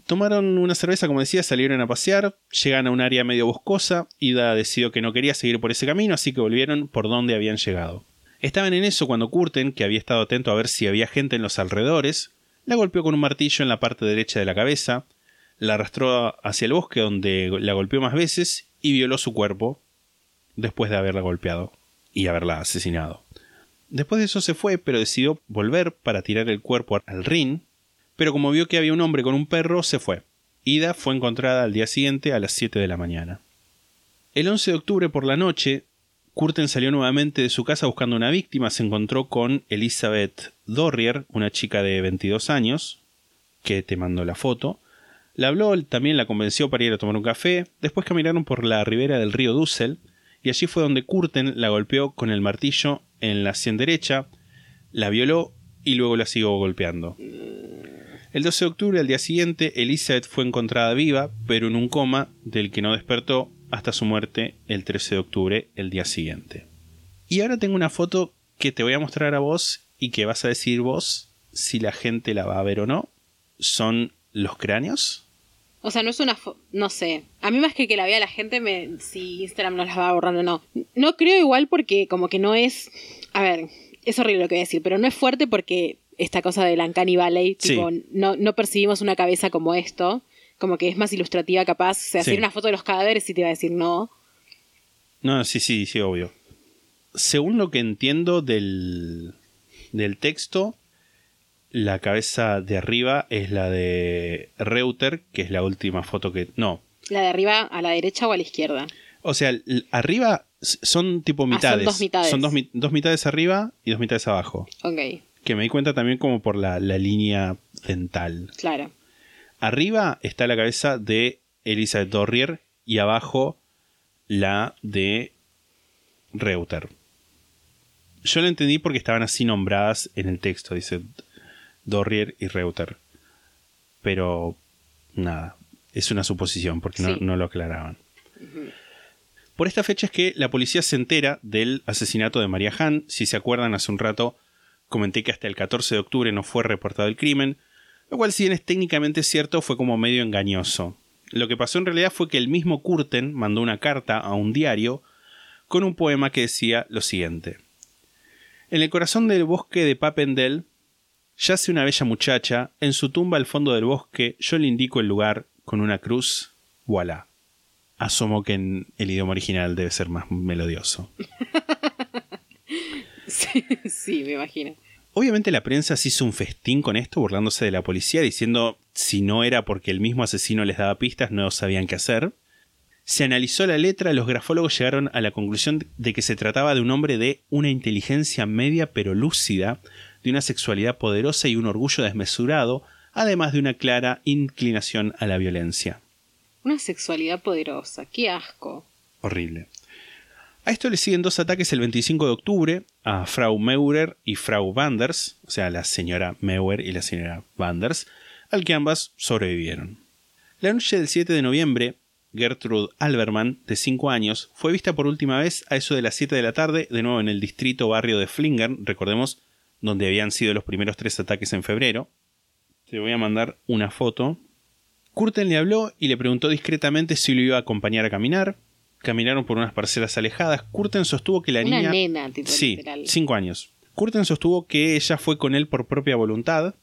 Tomaron una cerveza, como decía, salieron a pasear, llegan a un área medio boscosa, Ida decidió que no quería seguir por ese camino, así que volvieron por donde habían llegado. Estaban en eso cuando Curten, que había estado atento a ver si había gente en los alrededores, la golpeó con un martillo en la parte derecha de la cabeza, la arrastró hacia el bosque donde la golpeó más veces y violó su cuerpo después de haberla golpeado y haberla asesinado. Después de eso se fue, pero decidió volver para tirar el cuerpo al Rin, pero como vio que había un hombre con un perro, se fue. Ida fue encontrada al día siguiente a las 7 de la mañana. El 11 de octubre por la noche, Curten salió nuevamente de su casa buscando una víctima. Se encontró con Elizabeth Dorrier, una chica de 22 años, que te mandó la foto. La habló, también la convenció para ir a tomar un café. Después caminaron por la ribera del río Dussel, y allí fue donde Curten la golpeó con el martillo en la sien derecha, la violó y luego la siguió golpeando. El 12 de octubre, al día siguiente, Elizabeth fue encontrada viva, pero en un coma del que no despertó hasta su muerte el 13 de octubre, el día siguiente. Y ahora tengo una foto que te voy a mostrar a vos y que vas a decir vos si la gente la va a ver o no. Son los cráneos. O sea, no es una... No sé. A mí más que que la vea la gente, me... si Instagram nos las va borrando o no. No creo igual porque como que no es... A ver, es horrible lo que voy a decir, pero no es fuerte porque esta cosa del Uncanny Valley, Sí. tipo, no, no percibimos una cabeza como esto. Como que es más ilustrativa capaz. O sea, Sí. hacer una foto de los cadáveres y te iba a decir no. No, sí, sí, sí, obvio. Según lo que entiendo del, del texto, la cabeza de arriba es la de Reuter, que es la última foto que... No. La de arriba a la derecha o a la izquierda. O sea, arriba son tipo Ah, son mitades. dos mitades. Son dos, dos mitades arriba y dos mitades abajo. Ok, Que me di cuenta también como por la, la línea dental. claro. Arriba está la cabeza de Elizabeth Dorrier y abajo la de Reuter. Yo lo entendí porque estaban así nombradas en el texto, dice Dorrier y Reuter. Pero nada, es una suposición porque no, Sí. no lo aclaraban. Por esta fecha es que la policía se entera del asesinato de María Han. Si se acuerdan, hace un rato comenté que hasta el 14 de octubre no fue reportado el crimen, lo cual si bien es técnicamente cierto fue como medio engañoso. Lo que pasó en realidad fue que el mismo Curten mandó una carta a un diario con un poema que decía lo siguiente. En el corazón del bosque de Papendel yace una bella muchacha, en su tumba al fondo del bosque yo le indico el lugar con una cruz, voilà. Asomo que en el idioma original debe ser más melodioso. Sí, sí, me imagino. Obviamente la prensa se hizo un festín con esto, burlándose de la policía, diciendo si no era porque el mismo asesino les daba pistas, no sabían qué hacer. Se analizó la letra, los grafólogos llegaron a la conclusión de que se trataba de un hombre de una inteligencia media pero lúcida, de una sexualidad poderosa y un orgullo desmesurado, además de una clara inclinación a la violencia. Una sexualidad poderosa, qué asco. Horrible. A esto le siguen dos ataques el 25 de octubre a Frau Meurer y Frau Vanders, o sea, la señora Meurer y la señora Vanders, al que ambas sobrevivieron. La noche del 7 de noviembre, Gertrude Alberman, de 5 años, fue vista por última vez a eso de las 7 de la tarde, de nuevo en el distrito barrio de Flingern, recordemos, donde habían sido los primeros tres ataques en febrero. Te voy a mandar una foto. Curten le habló y le preguntó discretamente si lo iba a acompañar a caminar. Caminaron por unas parcelas alejadas. Curten sostuvo que la Una niña. nena, tipo, sí, literal. cinco años. Curten sostuvo que ella fue con él por propia voluntad.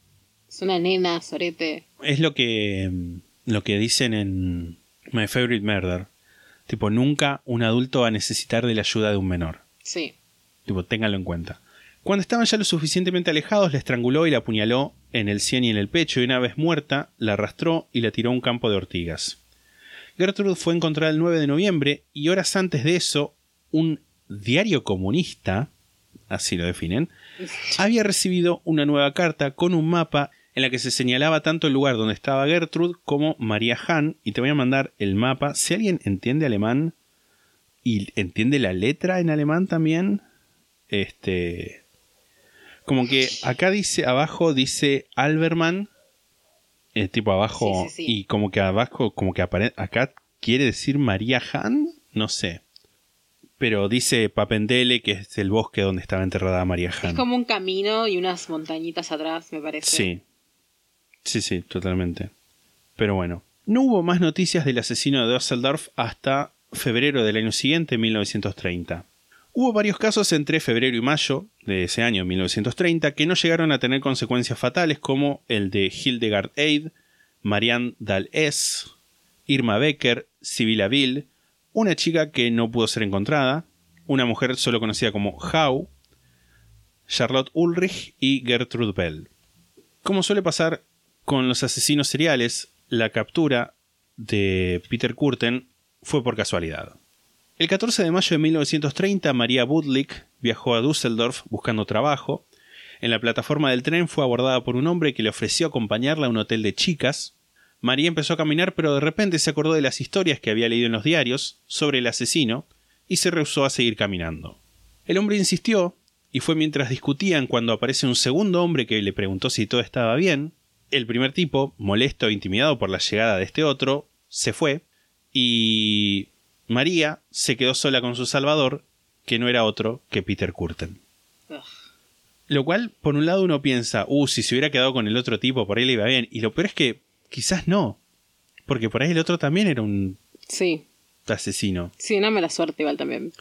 Es una nena, sorete. Es lo que, mm, lo que dicen en My Favorite Murder. Tipo, nunca un adulto va a necesitar de la ayuda de un menor. Sí. Tipo, ténganlo en cuenta. Cuando estaban ya lo suficientemente alejados, la estranguló y la apuñaló en el sien y en el pecho, y una vez muerta, la arrastró y la tiró a un campo de ortigas. Gertrude fue encontrada el 9 de noviembre, y horas antes de eso, un diario comunista, así lo definen, había recibido una nueva carta con un mapa en la que se señalaba tanto el lugar donde estaba Gertrude como María Hahn, y te voy a mandar el mapa. Si alguien entiende alemán y entiende la letra en alemán también, este. Como que acá dice, abajo dice Alberman, eh, tipo abajo, Sí, sí, sí. y como que abajo, como que acá quiere decir María Han, no sé. Pero dice Papendele, que es el bosque donde estaba enterrada María Han. Es como un camino y unas montañitas atrás, me parece. Sí. Sí, sí, totalmente. Pero bueno, no hubo más noticias del asesino de Düsseldorf hasta febrero del año siguiente, 1930. Hubo varios casos entre febrero y mayo de ese año, 1930, que no llegaron a tener consecuencias fatales como el de Hildegard Eid, Marianne Dahl-S, Irma Becker, Sibila Bill, una chica que no pudo ser encontrada, una mujer solo conocida como Hau, Charlotte Ulrich y Gertrude Bell. Como suele pasar con los asesinos seriales, la captura de Peter Kurten fue por casualidad. El 14 de mayo de 1930, María Budlik viajó a Düsseldorf buscando trabajo. En la plataforma del tren fue abordada por un hombre que le ofreció acompañarla a un hotel de chicas. María empezó a caminar, pero de repente se acordó de las historias que había leído en los diarios sobre el asesino y se rehusó a seguir caminando. El hombre insistió, y fue mientras discutían cuando aparece un segundo hombre que le preguntó si todo estaba bien. El primer tipo, molesto e intimidado por la llegada de este otro, se fue y María se quedó sola con su salvador, que no era otro que Peter Curten. Ugh. Lo cual, por un lado, uno piensa, uh, si se hubiera quedado con el otro tipo, por ahí le iba bien. Y lo peor es que quizás no. Porque por ahí el otro también era un Sí, asesino. sí, una mala suerte igual también.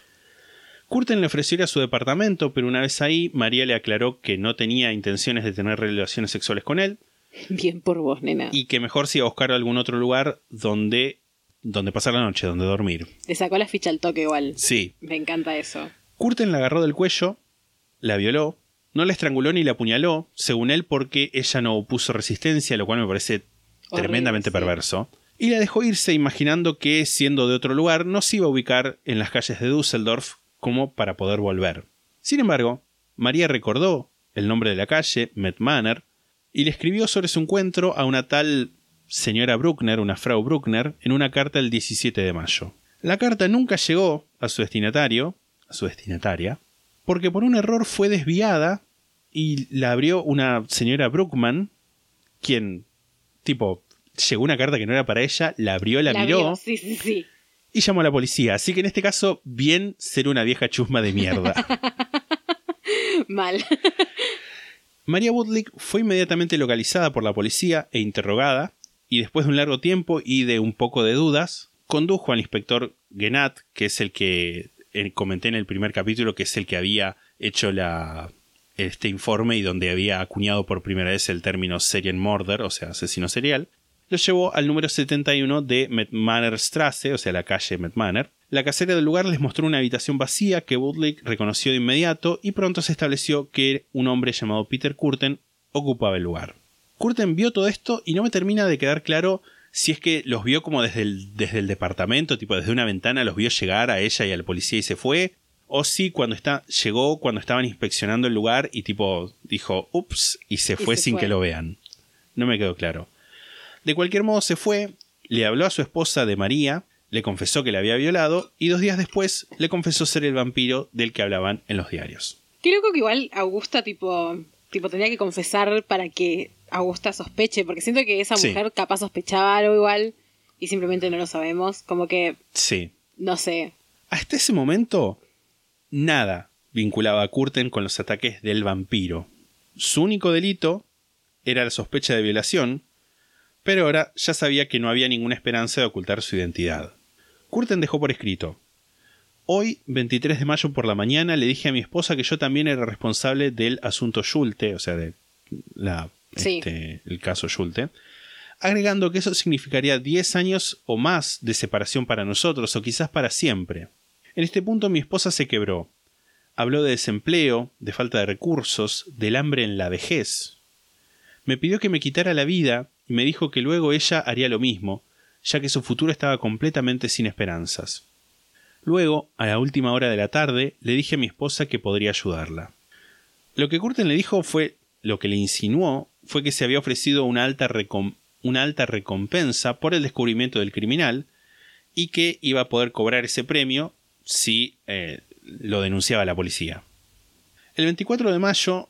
Curten le ofreció ir a su departamento, pero una vez ahí, María le aclaró que no tenía intenciones de tener relaciones sexuales con él Bien por vos, nena. y que mejor se iba a buscar algún otro lugar donde, donde pasar la noche, donde dormir. Le sacó la ficha al toque igual. Sí. Me encanta eso. Curten la agarró del cuello, la violó, no la estranguló ni la apuñaló, según él, porque ella no opuso resistencia, lo cual me parece Horrible, tremendamente sí. perverso. Y la dejó irse imaginando que, siendo de otro lugar, no se iba a ubicar en las calles de Düsseldorf como para poder volver. Sin embargo, María recordó el nombre de la calle, Met Manor, y le escribió sobre su encuentro a una tal señora Bruckner, una Frau Bruckner, en una carta el 17 de mayo. La carta nunca llegó a su destinatario, a su destinataria, porque por un error fue desviada y la abrió una señora Bruckman, quien, tipo, llegó una carta que no era para ella, la abrió, la, miró vio, Sí, sí, sí. y llamó a la policía. Así que en este caso, bien ser una vieja chusma de mierda. Mal. María Woodlick fue inmediatamente localizada por la policía e interrogada, y después de un largo tiempo y de un poco de dudas, condujo al inspector Genat, que es el que eh, comenté en el primer capítulo, que es el que había hecho este informe y donde había acuñado por primera vez el término serial murder, o sea, asesino serial, lo llevó al número 71 de Metmanerstrasse, o sea, la calle Metmaner. La casera del lugar les mostró una habitación vacía que Woodlick reconoció de inmediato y pronto se estableció que un hombre llamado Peter Curten ocupaba el lugar. Curten vio todo esto y no me termina de quedar claro si es que los vio como desde el, desde el departamento, tipo desde una ventana los vio llegar a ella y al policía y se fue, o si cuando está, llegó cuando estaban inspeccionando el lugar y tipo dijo ups y se fue se sin fue. que lo vean. No me quedó claro. De cualquier modo se fue, le habló a su esposa de María, le confesó que la había violado y dos días después le confesó ser el vampiro del que hablaban en los diarios. Qué loco que igual Augusta, tipo, tipo, tenía que confesar para que Augusta sospeche, porque siento que esa Sí. mujer capaz sospechaba algo igual y simplemente no lo sabemos. Como que, Sí. no sé. Hasta ese momento, nada vinculaba a Curten con los ataques del vampiro. Su único delito era la sospecha de violación, pero ahora ya sabía que no había ninguna esperanza de ocultar su identidad. Curten dejó por escrito. Hoy, 23 de mayo por la mañana, le dije a mi esposa que yo también era responsable del asunto Schulte, o sea, de la, Este, el caso Schulte, agregando que eso significaría 10 años o más de separación para nosotros, o quizás para siempre. En este punto mi esposa se quebró. Habló de desempleo, de falta de recursos, del hambre en la vejez. Me pidió que me quitara la vida y me dijo que luego ella haría lo mismo, ya que su futuro estaba completamente sin esperanzas. Luego, a la última hora de la tarde, le dije a mi esposa que podría ayudarla. Lo que Curtin le dijo fue, lo que le insinuó, fue que se había ofrecido una alta, una alta recompensa por el descubrimiento del criminal y que iba a poder cobrar ese premio si eh, lo denunciaba la policía. El 24 de mayo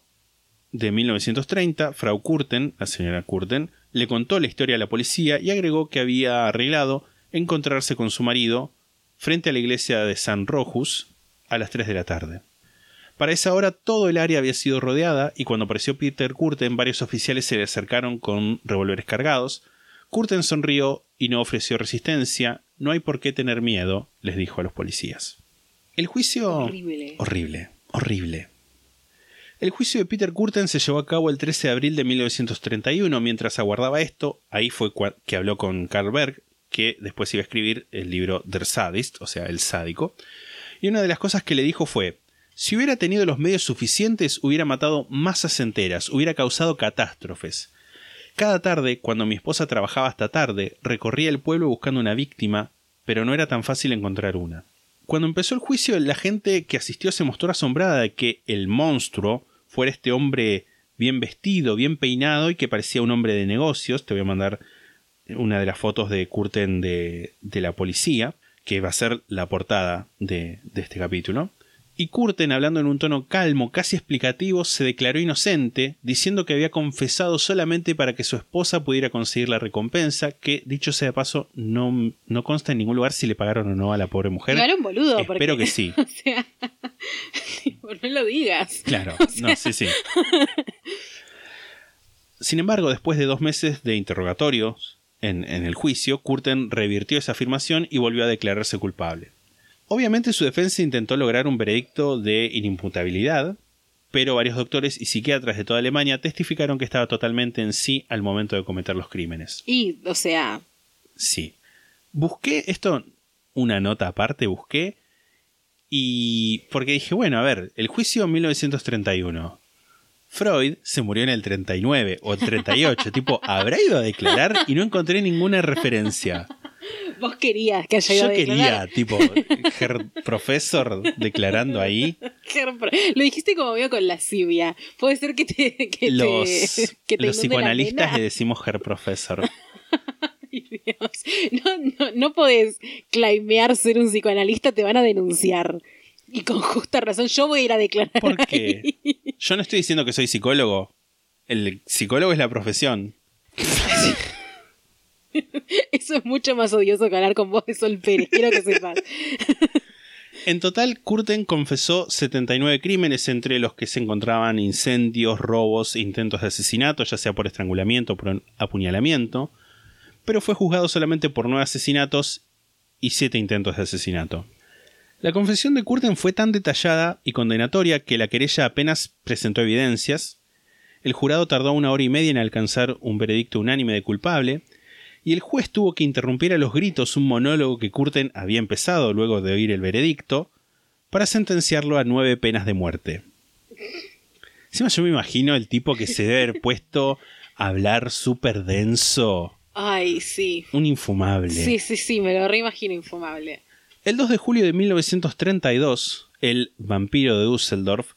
de 1930, Frau Curten, la señora Curten, le contó la historia a la policía y agregó que había arreglado encontrarse con su marido frente a la iglesia de San Rojus a las 3 de la tarde. Para esa hora todo el área había sido rodeada y cuando apareció Peter Curten varios oficiales se le acercaron con revólveres cargados. Curten sonrió y no ofreció resistencia. No hay por qué tener miedo, les dijo a los policías. El juicio... Horrible. Horrible, horrible. El juicio de Peter Curten se llevó a cabo el 13 de abril de 1931. Mientras aguardaba esto, ahí fue que habló con Karl Berg, que después iba a escribir el libro Der Sadist, o sea, El Sádico. Y una de las cosas que le dijo fue: si hubiera tenido los medios suficientes, hubiera matado masas enteras, hubiera causado catástrofes. Cada tarde, cuando mi esposa trabajaba hasta tarde, recorría el pueblo buscando una víctima, pero no era tan fácil encontrar una. Cuando empezó el juicio, la gente que asistió se mostró asombrada de que el monstruo fuera este hombre bien vestido, bien peinado y que parecía un hombre de negocios. Te voy a mandar una de las fotos de Curten de, la policía, que va a ser la portada de este capítulo. Y Curten, hablando en un tono calmo, casi explicativo, se declaró inocente, diciendo que había confesado solamente para que su esposa pudiera conseguir la recompensa, que, dicho sea de paso, no, no consta en ningún lugar si le pagaron o no a la pobre mujer. Igual un boludo, Espero porque- que sí. O sea, no lo digas. Claro, O sea, no, sí, sí. Sin embargo, después de dos meses de interrogatorios en, en el juicio, Curten revirtió esa afirmación y volvió a declararse culpable. Obviamente su defensa intentó lograr un veredicto de inimputabilidad, pero varios doctores y psiquiatras de toda Alemania testificaron que estaba totalmente en sí al momento de cometer los crímenes. Y, o sea, Sí. Busqué esto, una nota aparte, busqué. Y. Porque dije, bueno, a ver, el juicio en 1931. Freud se murió en el 39 o el 38. tipo, ¿habrá ido a declarar? Y no encontré ninguna referencia. vos querías que haya ido Yo a quería, tipo, Herr Professor declarando ahí. Lo dijiste como medio con lascivia. Puede ser que te. Que Los, te, que te los la psicoanalistas le decimos Herr Professor. Ay, Dios. No, no, no podés claimear ser un psicoanalista, te van a denunciar. Y con justa razón, yo voy a ir a declarar. ¿Por qué? ahí. Yo no estoy diciendo que soy psicólogo. El psicólogo es la profesión. Eso es mucho más odioso que hablar con vos de Sol Pérez, quiero que sepas. En total, Curten confesó 79 crímenes, entre los que se encontraban incendios, robos, intentos de asesinato, ya sea por estrangulamiento o por apuñalamiento, pero fue juzgado solamente por 9 asesinatos y 7 intentos de asesinato. La confesión de Curten fue tan detallada y condenatoria que la querella apenas presentó evidencias, el jurado tardó una hora y media en alcanzar un veredicto unánime de culpable, y el juez tuvo que interrumpir a los gritos un monólogo que Curten había empezado luego de oír el veredicto para sentenciarlo a nueve penas de muerte. Encima yo me imagino el tipo que se debe haber puesto a hablar súper denso, Ay, sí. un infumable. Sí, sí, sí, me lo reimagino infumable. El 2 de julio de 1932, el vampiro de Düsseldorf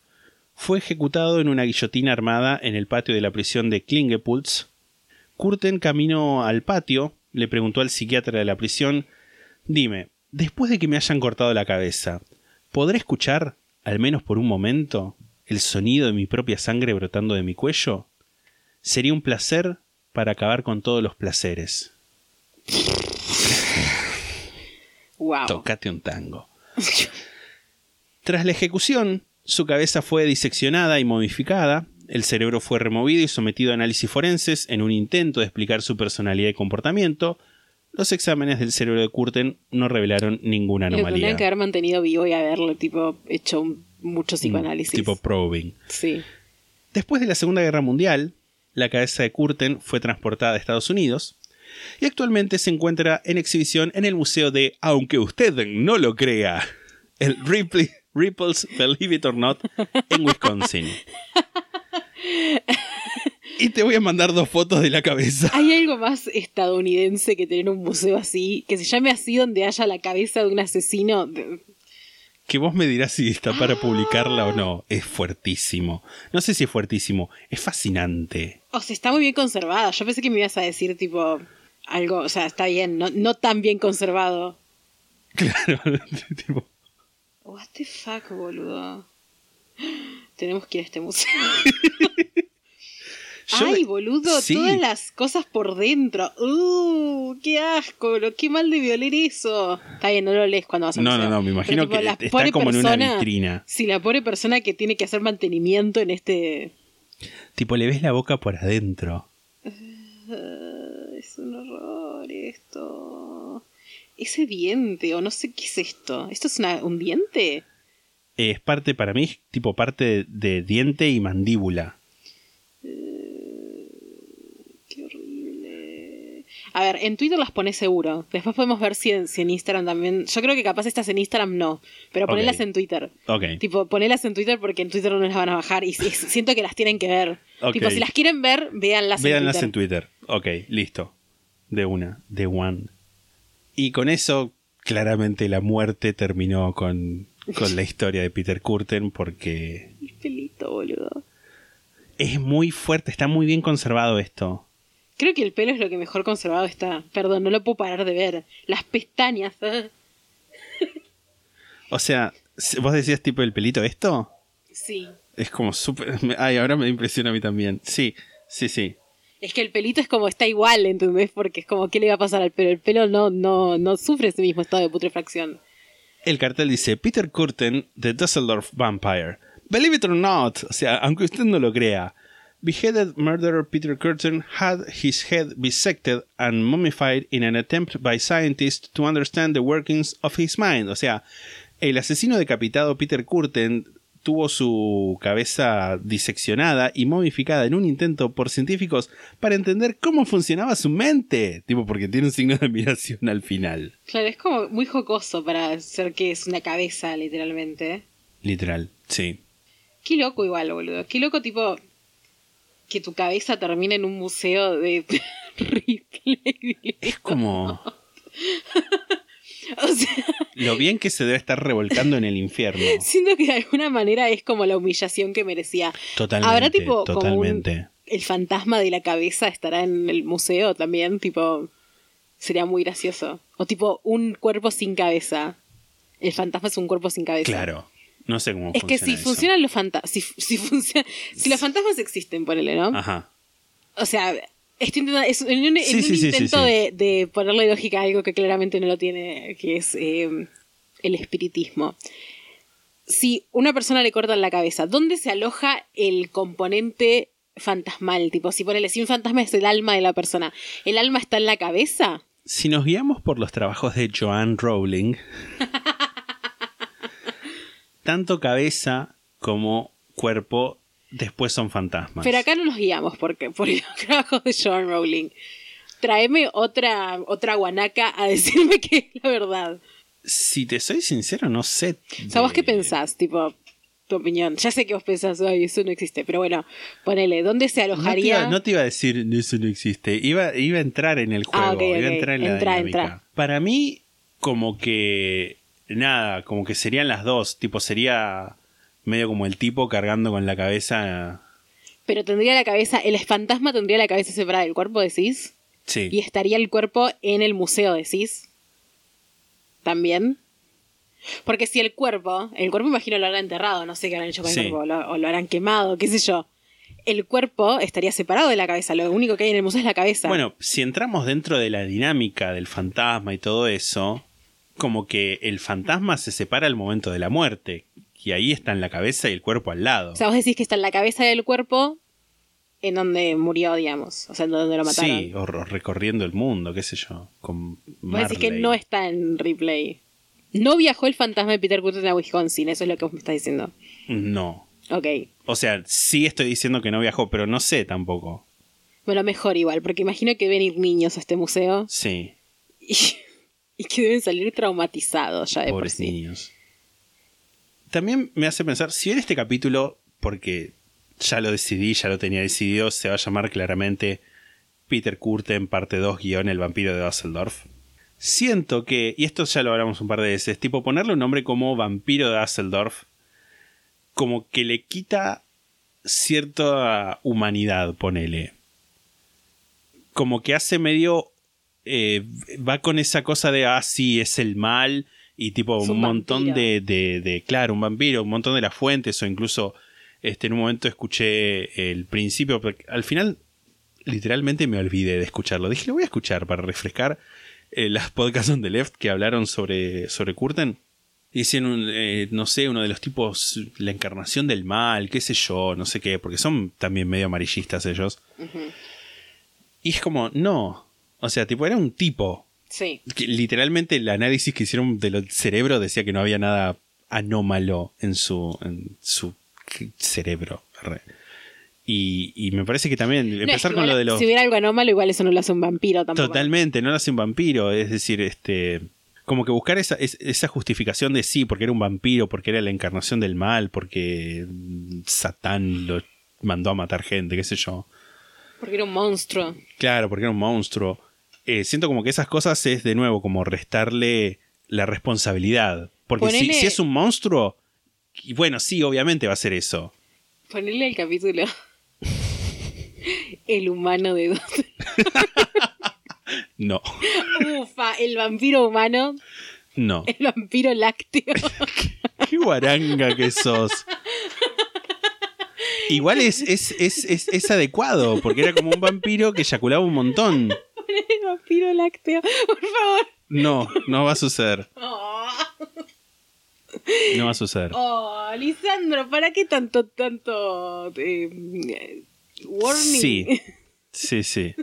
fue ejecutado en una guillotina armada en el patio de la prisión de Klingepuls. Curten caminó al patio, le preguntó al psiquiatra de la prisión, Dime, después de que me hayan cortado la cabeza, ¿podré escuchar, al menos por un momento, el sonido de mi propia sangre brotando de mi cuello? Sería un placer para acabar con todos los placeres. Wow. Tocate un tango. Tras la ejecución, su cabeza fue diseccionada y modificada, el cerebro fue removido y sometido a análisis forenses en un intento de explicar su personalidad y comportamiento. Los exámenes del cerebro de Curten no revelaron ninguna Lo tendrían anomalía. que haber mantenido vivo y haberlo, tipo, hecho mucho psicoanálisis. Tipo probing. Sí. Después de la Segunda Guerra Mundial, la cabeza de Curten fue transportada a Estados Unidos y actualmente se encuentra en exhibición en el museo de, aunque usted no lo crea, el Ripley, Ripples Believe It or Not en Wisconsin. Y te voy a mandar dos fotos de la cabeza. ¿Hay algo más estadounidense que tener un museo así? Que se llame así donde haya la cabeza de un asesino. Que vos me dirás si está para publicarla o no. Es fuertísimo. No sé si es fuertísimo. Es fascinante. O sea, está muy bien conservada. Yo pensé que me ibas a decir, tipo, algo, o sea, está bien, no, no tan bien conservado. Claro. tipo, What the fuck, boludo. Tenemos que ir a este museo. yo Ay, boludo, Sí. todas las cosas por dentro. ¡Uh! ¡Qué asco! Lo, ¡Qué mal debió oler eso! Está bien, no lo lees cuando vas a No, no, no, me imagino que la está pobre como en una vitrina. Sí, la pobre persona que tiene que hacer mantenimiento en este. Tipo, le ves la boca por adentro. Es un horror esto. Ese diente, o no sé qué es esto. ¿Esto es una- un diente? Es parte, para mí, es tipo parte de, de diente y mandíbula. Qué horrible. A ver, en Twitter las pones seguro. Después podemos ver si en, si en Instagram también. Yo creo que capaz estas en Instagram no. Pero Ok. ponelas en Twitter. Ok. Tipo, ponelas en Twitter porque en Twitter no las van a bajar. Y, si- siento que las tienen que ver. Ok. Tipo, si las quieren ver, véanlas Véanlas en en Twitter. Twitter. Ok, listo. De una, de one. Y con eso, claramente la muerte terminó con, con la historia de Peter Curten porque El pelito, boludo. es muy fuerte, está muy bien conservado esto. Creo que el pelo es lo que mejor conservado está. Perdón, no lo puedo parar de ver. Las pestañas. ah. O sea, ¿Vos decías tipo el pelito esto? Sí. Es como súper... Ay, ahora me impresiona a mí también. Sí, sí, sí. Es que el pelito es como está igual, ¿entendés? Porque es como, ¿qué le va a pasar al pelo? El pelo no, no, no sufre ese mismo estado de putrefacción. El cartel dice Peter Curtin, The Dusseldorf Vampire. Believe it or not, o sea, aunque usted no lo crea, beheaded murderer Peter Curtin had his head bisected and mummified in an attempt by scientists to understand the workings of his mind. O sea, el asesino decapitado Peter Curtin tuvo su cabeza diseccionada y momificada en un intento por científicos para entender cómo funcionaba su mente. Tipo, porque tiene un signo de admiración al final. Claro, es como muy jocoso para ser que es una cabeza, literalmente. Literal, sí. Qué loco igual, boludo. Qué loco tipo que tu cabeza termine en un museo de Ripley. Es como... O sea, Lo bien que se debe estar revolcando en el infierno. siento que de alguna manera es como la humillación que merecía. Totalmente. Habrá tipo como un- el fantasma de la cabeza estará en el museo también, tipo sería muy gracioso. O tipo un cuerpo sin cabeza. El fantasma es un cuerpo sin cabeza. Claro. No sé cómo Es que si funciona eso. funcionan los fantasmas, si, si, funciona- si los fantasmas existen, ponele, ¿no? Ajá. O sea, estoy intentando, es en un, Sí, sí, intento sí. De, de ponerle lógica a algo que claramente no lo tiene, que es eh, el espiritismo. Si una persona le cortan la cabeza, ¿dónde se aloja el componente fantasmal? Tipo, si ponele, si un fantasma es el alma de la persona, ¿el alma está en la cabeza? Si nos guiamos por los trabajos de Joanne Rowling, tanto cabeza como cuerpo después son fantasmas. Pero acá no nos guiamos porque, por los trabajos de John Rowling. Tráeme otra, otra guanaca a decirme que es la verdad. Si te soy sincero, no sé. O sea, ¿vos de- qué pensás? Tipo, tu opinión. Ya sé que vos pensás, ay, eso no existe. Pero bueno, ponele, ¿dónde se No te, alojaría? iba, no te iba a decir eso no existe. Iba, iba a entrar en el juego. Ah, ok, Iba a ok. entrar en la Entra, entra. Para mí, como que. Nada, como que serían las dos. Tipo, sería medio como el tipo cargando con la cabeza. Pero tendría la cabeza, el fantasma tendría la cabeza separada del cuerpo, decís. Sí. Y estaría el cuerpo en el museo, decís. También. Porque si el cuerpo, el cuerpo imagino lo habrán enterrado, no sé qué habrán hecho con Sí. el cuerpo, lo- o lo harán quemado, qué sé yo. El cuerpo estaría separado de la cabeza, lo único que hay en el museo es la cabeza. Bueno, si entramos dentro de la dinámica del fantasma y todo eso, como que el fantasma se separa al momento de la muerte. Y ahí están la cabeza y el cuerpo al lado. O sea, vos decís que está en la cabeza del cuerpo en donde murió, digamos. O sea, en donde lo mataron. sí, o recorriendo el mundo, qué sé yo. Con Vos decís que no está en replay. No viajó el fantasma de Peter Curtin a Wisconsin, eso es lo que vos me estás diciendo. No. Ok. O sea, sí estoy diciendo que no viajó, pero no sé tampoco. Bueno, mejor igual, porque imagino que ven ir niños a este museo Sí, y, y que deben salir traumatizados ya de por pobres sí. niños. También me hace pensar, si en este capítulo, porque ya lo decidí, ya lo tenía decidido, se va a llamar claramente Peter Curten, parte 2, guion El vampiro de Dusseldorf. Siento que, y esto ya lo hablamos un par de veces, tipo ponerle un nombre como vampiro de Dusseldorf, como que le quita cierta humanidad, ponele. Como que hace medio. eh, va con esa cosa de, ah, sí, es el mal. Y tipo, un, un montón de, de, de- Claro, un vampiro, un montón de las fuentes. O incluso. Este, en un momento escuché el principio. Porque al final, literalmente me olvidé de escucharlo. Dije, lo voy a escuchar para refrescar eh, las podcasts on the left que hablaron sobre, sobre Curten. Eh, no sé, uno de los tipos, la encarnación del mal, qué sé yo, no sé qué, porque son también medio amarillistas ellos. Y es como, no. O sea, tipo, era un tipo. Sí. Que literalmente el análisis que hicieron del cerebro decía que no había nada anómalo en su, en su cerebro. Y, y me parece que también empezar con igual, lo de los... Si hubiera algo anómalo, igual eso no lo hace un vampiro tampoco. Totalmente, no lo hace un vampiro. Es decir, este. Como que buscar esa, es- esa justificación de sí, porque era un vampiro, porque era la encarnación del mal, porque Satán lo mandó a matar gente, qué sé yo. Porque era un monstruo. Claro, porque era un monstruo. Eh, siento como que esas cosas es de nuevo como restarle la responsabilidad. Porque si, Ponele- si es un monstruo, y bueno, sí, obviamente va a ser eso. Ponerle el capítulo. el humano de dos. No, Ufa, el vampiro humano. no. El vampiro lácteo. Qué guaranga que sos. Igual es, es, es, es, es adecuado, porque era como un vampiro que eyaculaba un montón. El vampiro lácteo, por favor. No, no va a suceder. Oh, No va a suceder. oh, Lisandro, ¿para qué tanto, tanto eh, warning? Sí, sí, sí.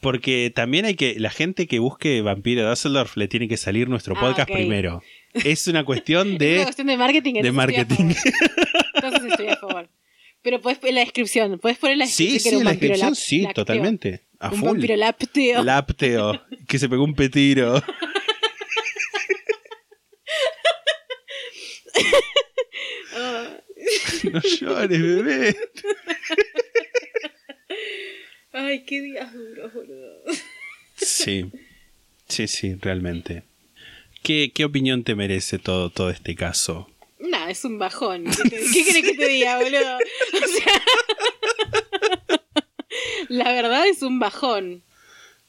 Porque también hay que. La gente que busque Vampiro Dusseldorf le tiene que salir nuestro Ah, podcast primero. Es una cuestión Es de. una cuestión de marketing. de marketing. Entonces estoy a favor. Pero puedes poner la descripción. Puedes poner la Sí, descripción. sí, en la descripción, sí, totalmente. A un full. vampiro lácteo. Lápteo. Que se pegó un petiro. No llores, bebé. Ay, qué días duros, boludo. Sí, sí, sí, realmente. ¿Qué, qué opinión te merece todo, todo este caso? Nah, es un bajón. ¿Qué, te- qué querés que te diga, boludo? O sea. La verdad es un bajón.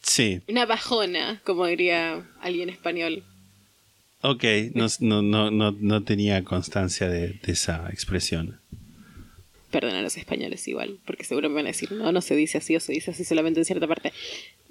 Sí, Una bajona, como diría alguien español. ok, no, no, no, no, no tenía constancia de, de esa expresión. Perdón a los españoles igual, porque seguro me van a decir, no, no se dice así o se dice así solamente en cierta parte.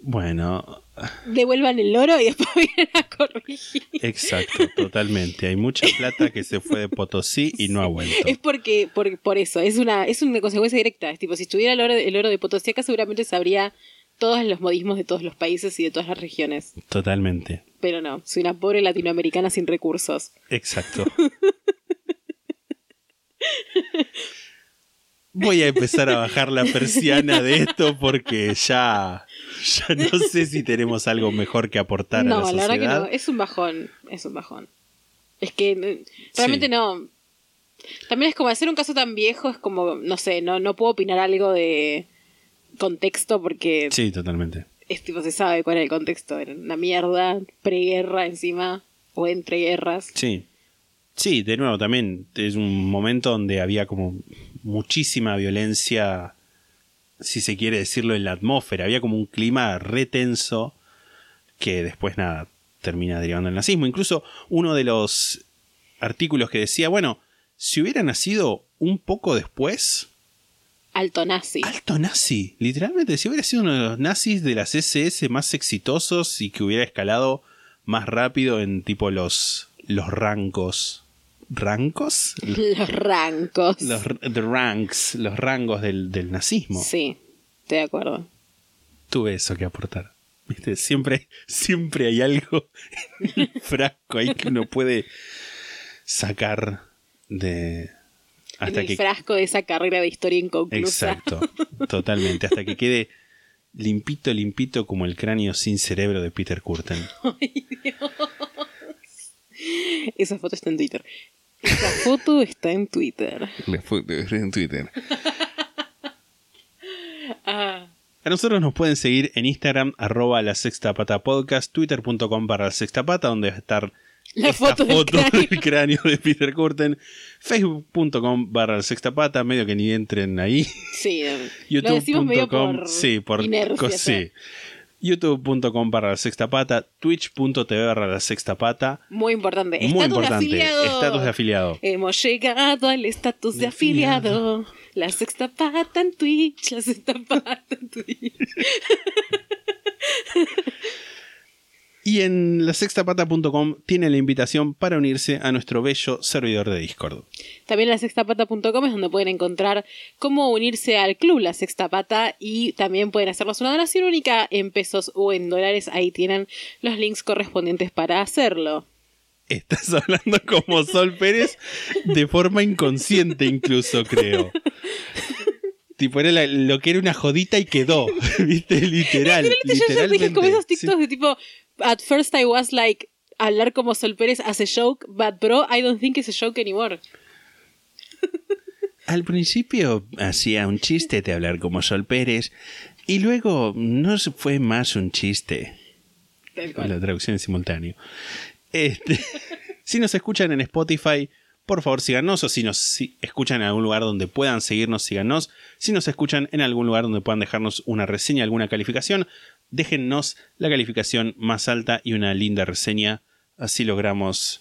Bueno, Devuelvan el loro y después vienen a corregir. exacto, totalmente. Hay mucha plata que se fue de Potosí y no ha vuelto. Es porque, por, por eso, es una, es una consecuencia directa. Es tipo, si estuviera el oro, el oro de Potosí acá, seguramente sabría todos los modismos de todos los países y de todas las regiones. Totalmente, Pero no, soy una pobre latinoamericana sin recursos. exacto. Voy a empezar a bajar la persiana de esto porque ya, ya no sé si tenemos algo mejor que aportar no, a la la sociedad. verdad que no, es un bajón, es un bajón. Es que eh, realmente Sí. no. También es como hacer un caso tan viejo, es como, no sé, no, no puedo opinar algo de contexto porque Sí, totalmente. es tipo, se sabe cuál es el contexto. Era una mierda, preguerra encima, o entre guerras. Sí. Sí, de nuevo, también es un momento donde había como muchísima violencia, si se quiere decirlo, en la atmósfera. Había como un clima retenso que después nada termina derivando al nazismo. Incluso uno de los artículos que decía, bueno, si hubiera nacido un poco después, Alto nazi. alto nazi, literalmente, si hubiera sido uno de los nazis de las SS más exitosos y que hubiera escalado más rápido en tipo los, los rancos. ¿Rancos? Los rancos. Los the ranks, los rangos del, del nazismo. Sí, estoy de acuerdo. Tuve eso que aportar. ¿Viste? Siempre, siempre hay algo en el frasco ahí que uno puede sacar de. Hasta en el que. frasco de esa carrera de historia inconclusa. Exacto, totalmente. Hasta que quede limpito, limpito como el cráneo sin cerebro de Peter Curtin. Esa foto está en Twitter. Esa foto está en Twitter. La foto en Twitter. Ah, A nosotros nos pueden seguir en Instagram, arroba la sexta pata podcast, twitter.com para la sexta pata, donde va a estar La esta foto del cráneo. del cráneo de Peter Curtin, facebook.com barra la sexta pata, medio que ni entren ahí, sí, youtube.com, sí, por inercia. co- sí. youtube.com barra la sexta pata, twitch.tv barra la sexta pata, Muy importante. muy Estatus importante, de afiliado. estatus de afiliado. Hemos llegado al estatus de De afiliado. afiliado. La sexta pata en Twitch, la sexta pata en Twitch. Y en la sextapata.com tiene la invitación para unirse a nuestro bello servidor de Discord. También la sextapata.com es donde pueden encontrar cómo unirse al club La Sexta Pata y también pueden hacernos una donación única en pesos o en dólares. Ahí tienen los links correspondientes para hacerlo. Estás hablando como Sol Pérez de forma inconsciente incluso, creo. tipo, era la- lo que era una jodita y quedó. ¿Viste? Literal. Literalmente yo ya literalmente. dije como esos Sí. TikToks de tipo, at first I was like, hablar como Sol Pérez as a joke, but bro, I don't think it's a joke anymore. Al principio hacía un chiste de hablar como Sol Pérez y luego no fue más un chiste. La traducción en simultáneo. Este, si nos escuchan en Spotify, por favor síganos, o si nos si- escuchan en algún lugar donde puedan seguirnos, síganos. Si nos escuchan en algún lugar donde puedan dejarnos una reseña, alguna calificación, déjennos la calificación más alta y una linda reseña. Así logramos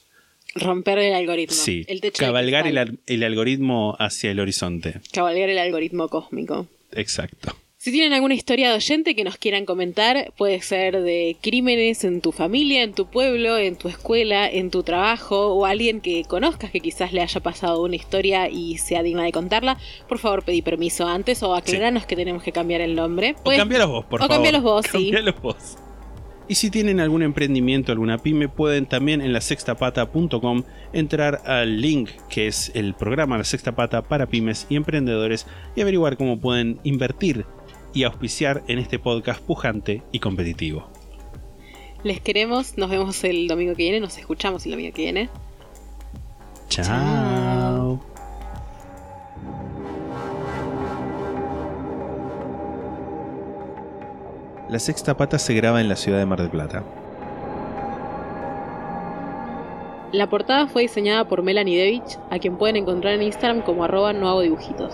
Romper el algoritmo. Sí, El techo de cabalgar el, el algoritmo hacia el horizonte. Cabalgar el algoritmo cósmico. Exacto. Si tienen alguna historia de oyente que nos quieran comentar, puede ser de crímenes en tu familia, en tu pueblo, en tu escuela, en tu trabajo, o alguien que conozcas que quizás le haya pasado una historia y sea digna de contarla, por favor pedí permiso antes o aclaranos que tenemos que cambiar el nombre. O cambialos vos, por o favor. cambialos vos, sí. Cambialos vos. Y si tienen algún emprendimiento, alguna pyme, pueden también en la sextapata.com entrar al link que es el programa La Sexta Pata para pymes y emprendedores y averiguar cómo pueden invertir y auspiciar en este podcast pujante y competitivo. Les queremos, nos vemos el domingo que viene, nos escuchamos el domingo que viene. Chao. La Sexta Pata se graba en la ciudad de Mar del Plata. La portada fue diseñada por Melanie Devich, a quien pueden encontrar en Instagram como arroba no hago dibujitos.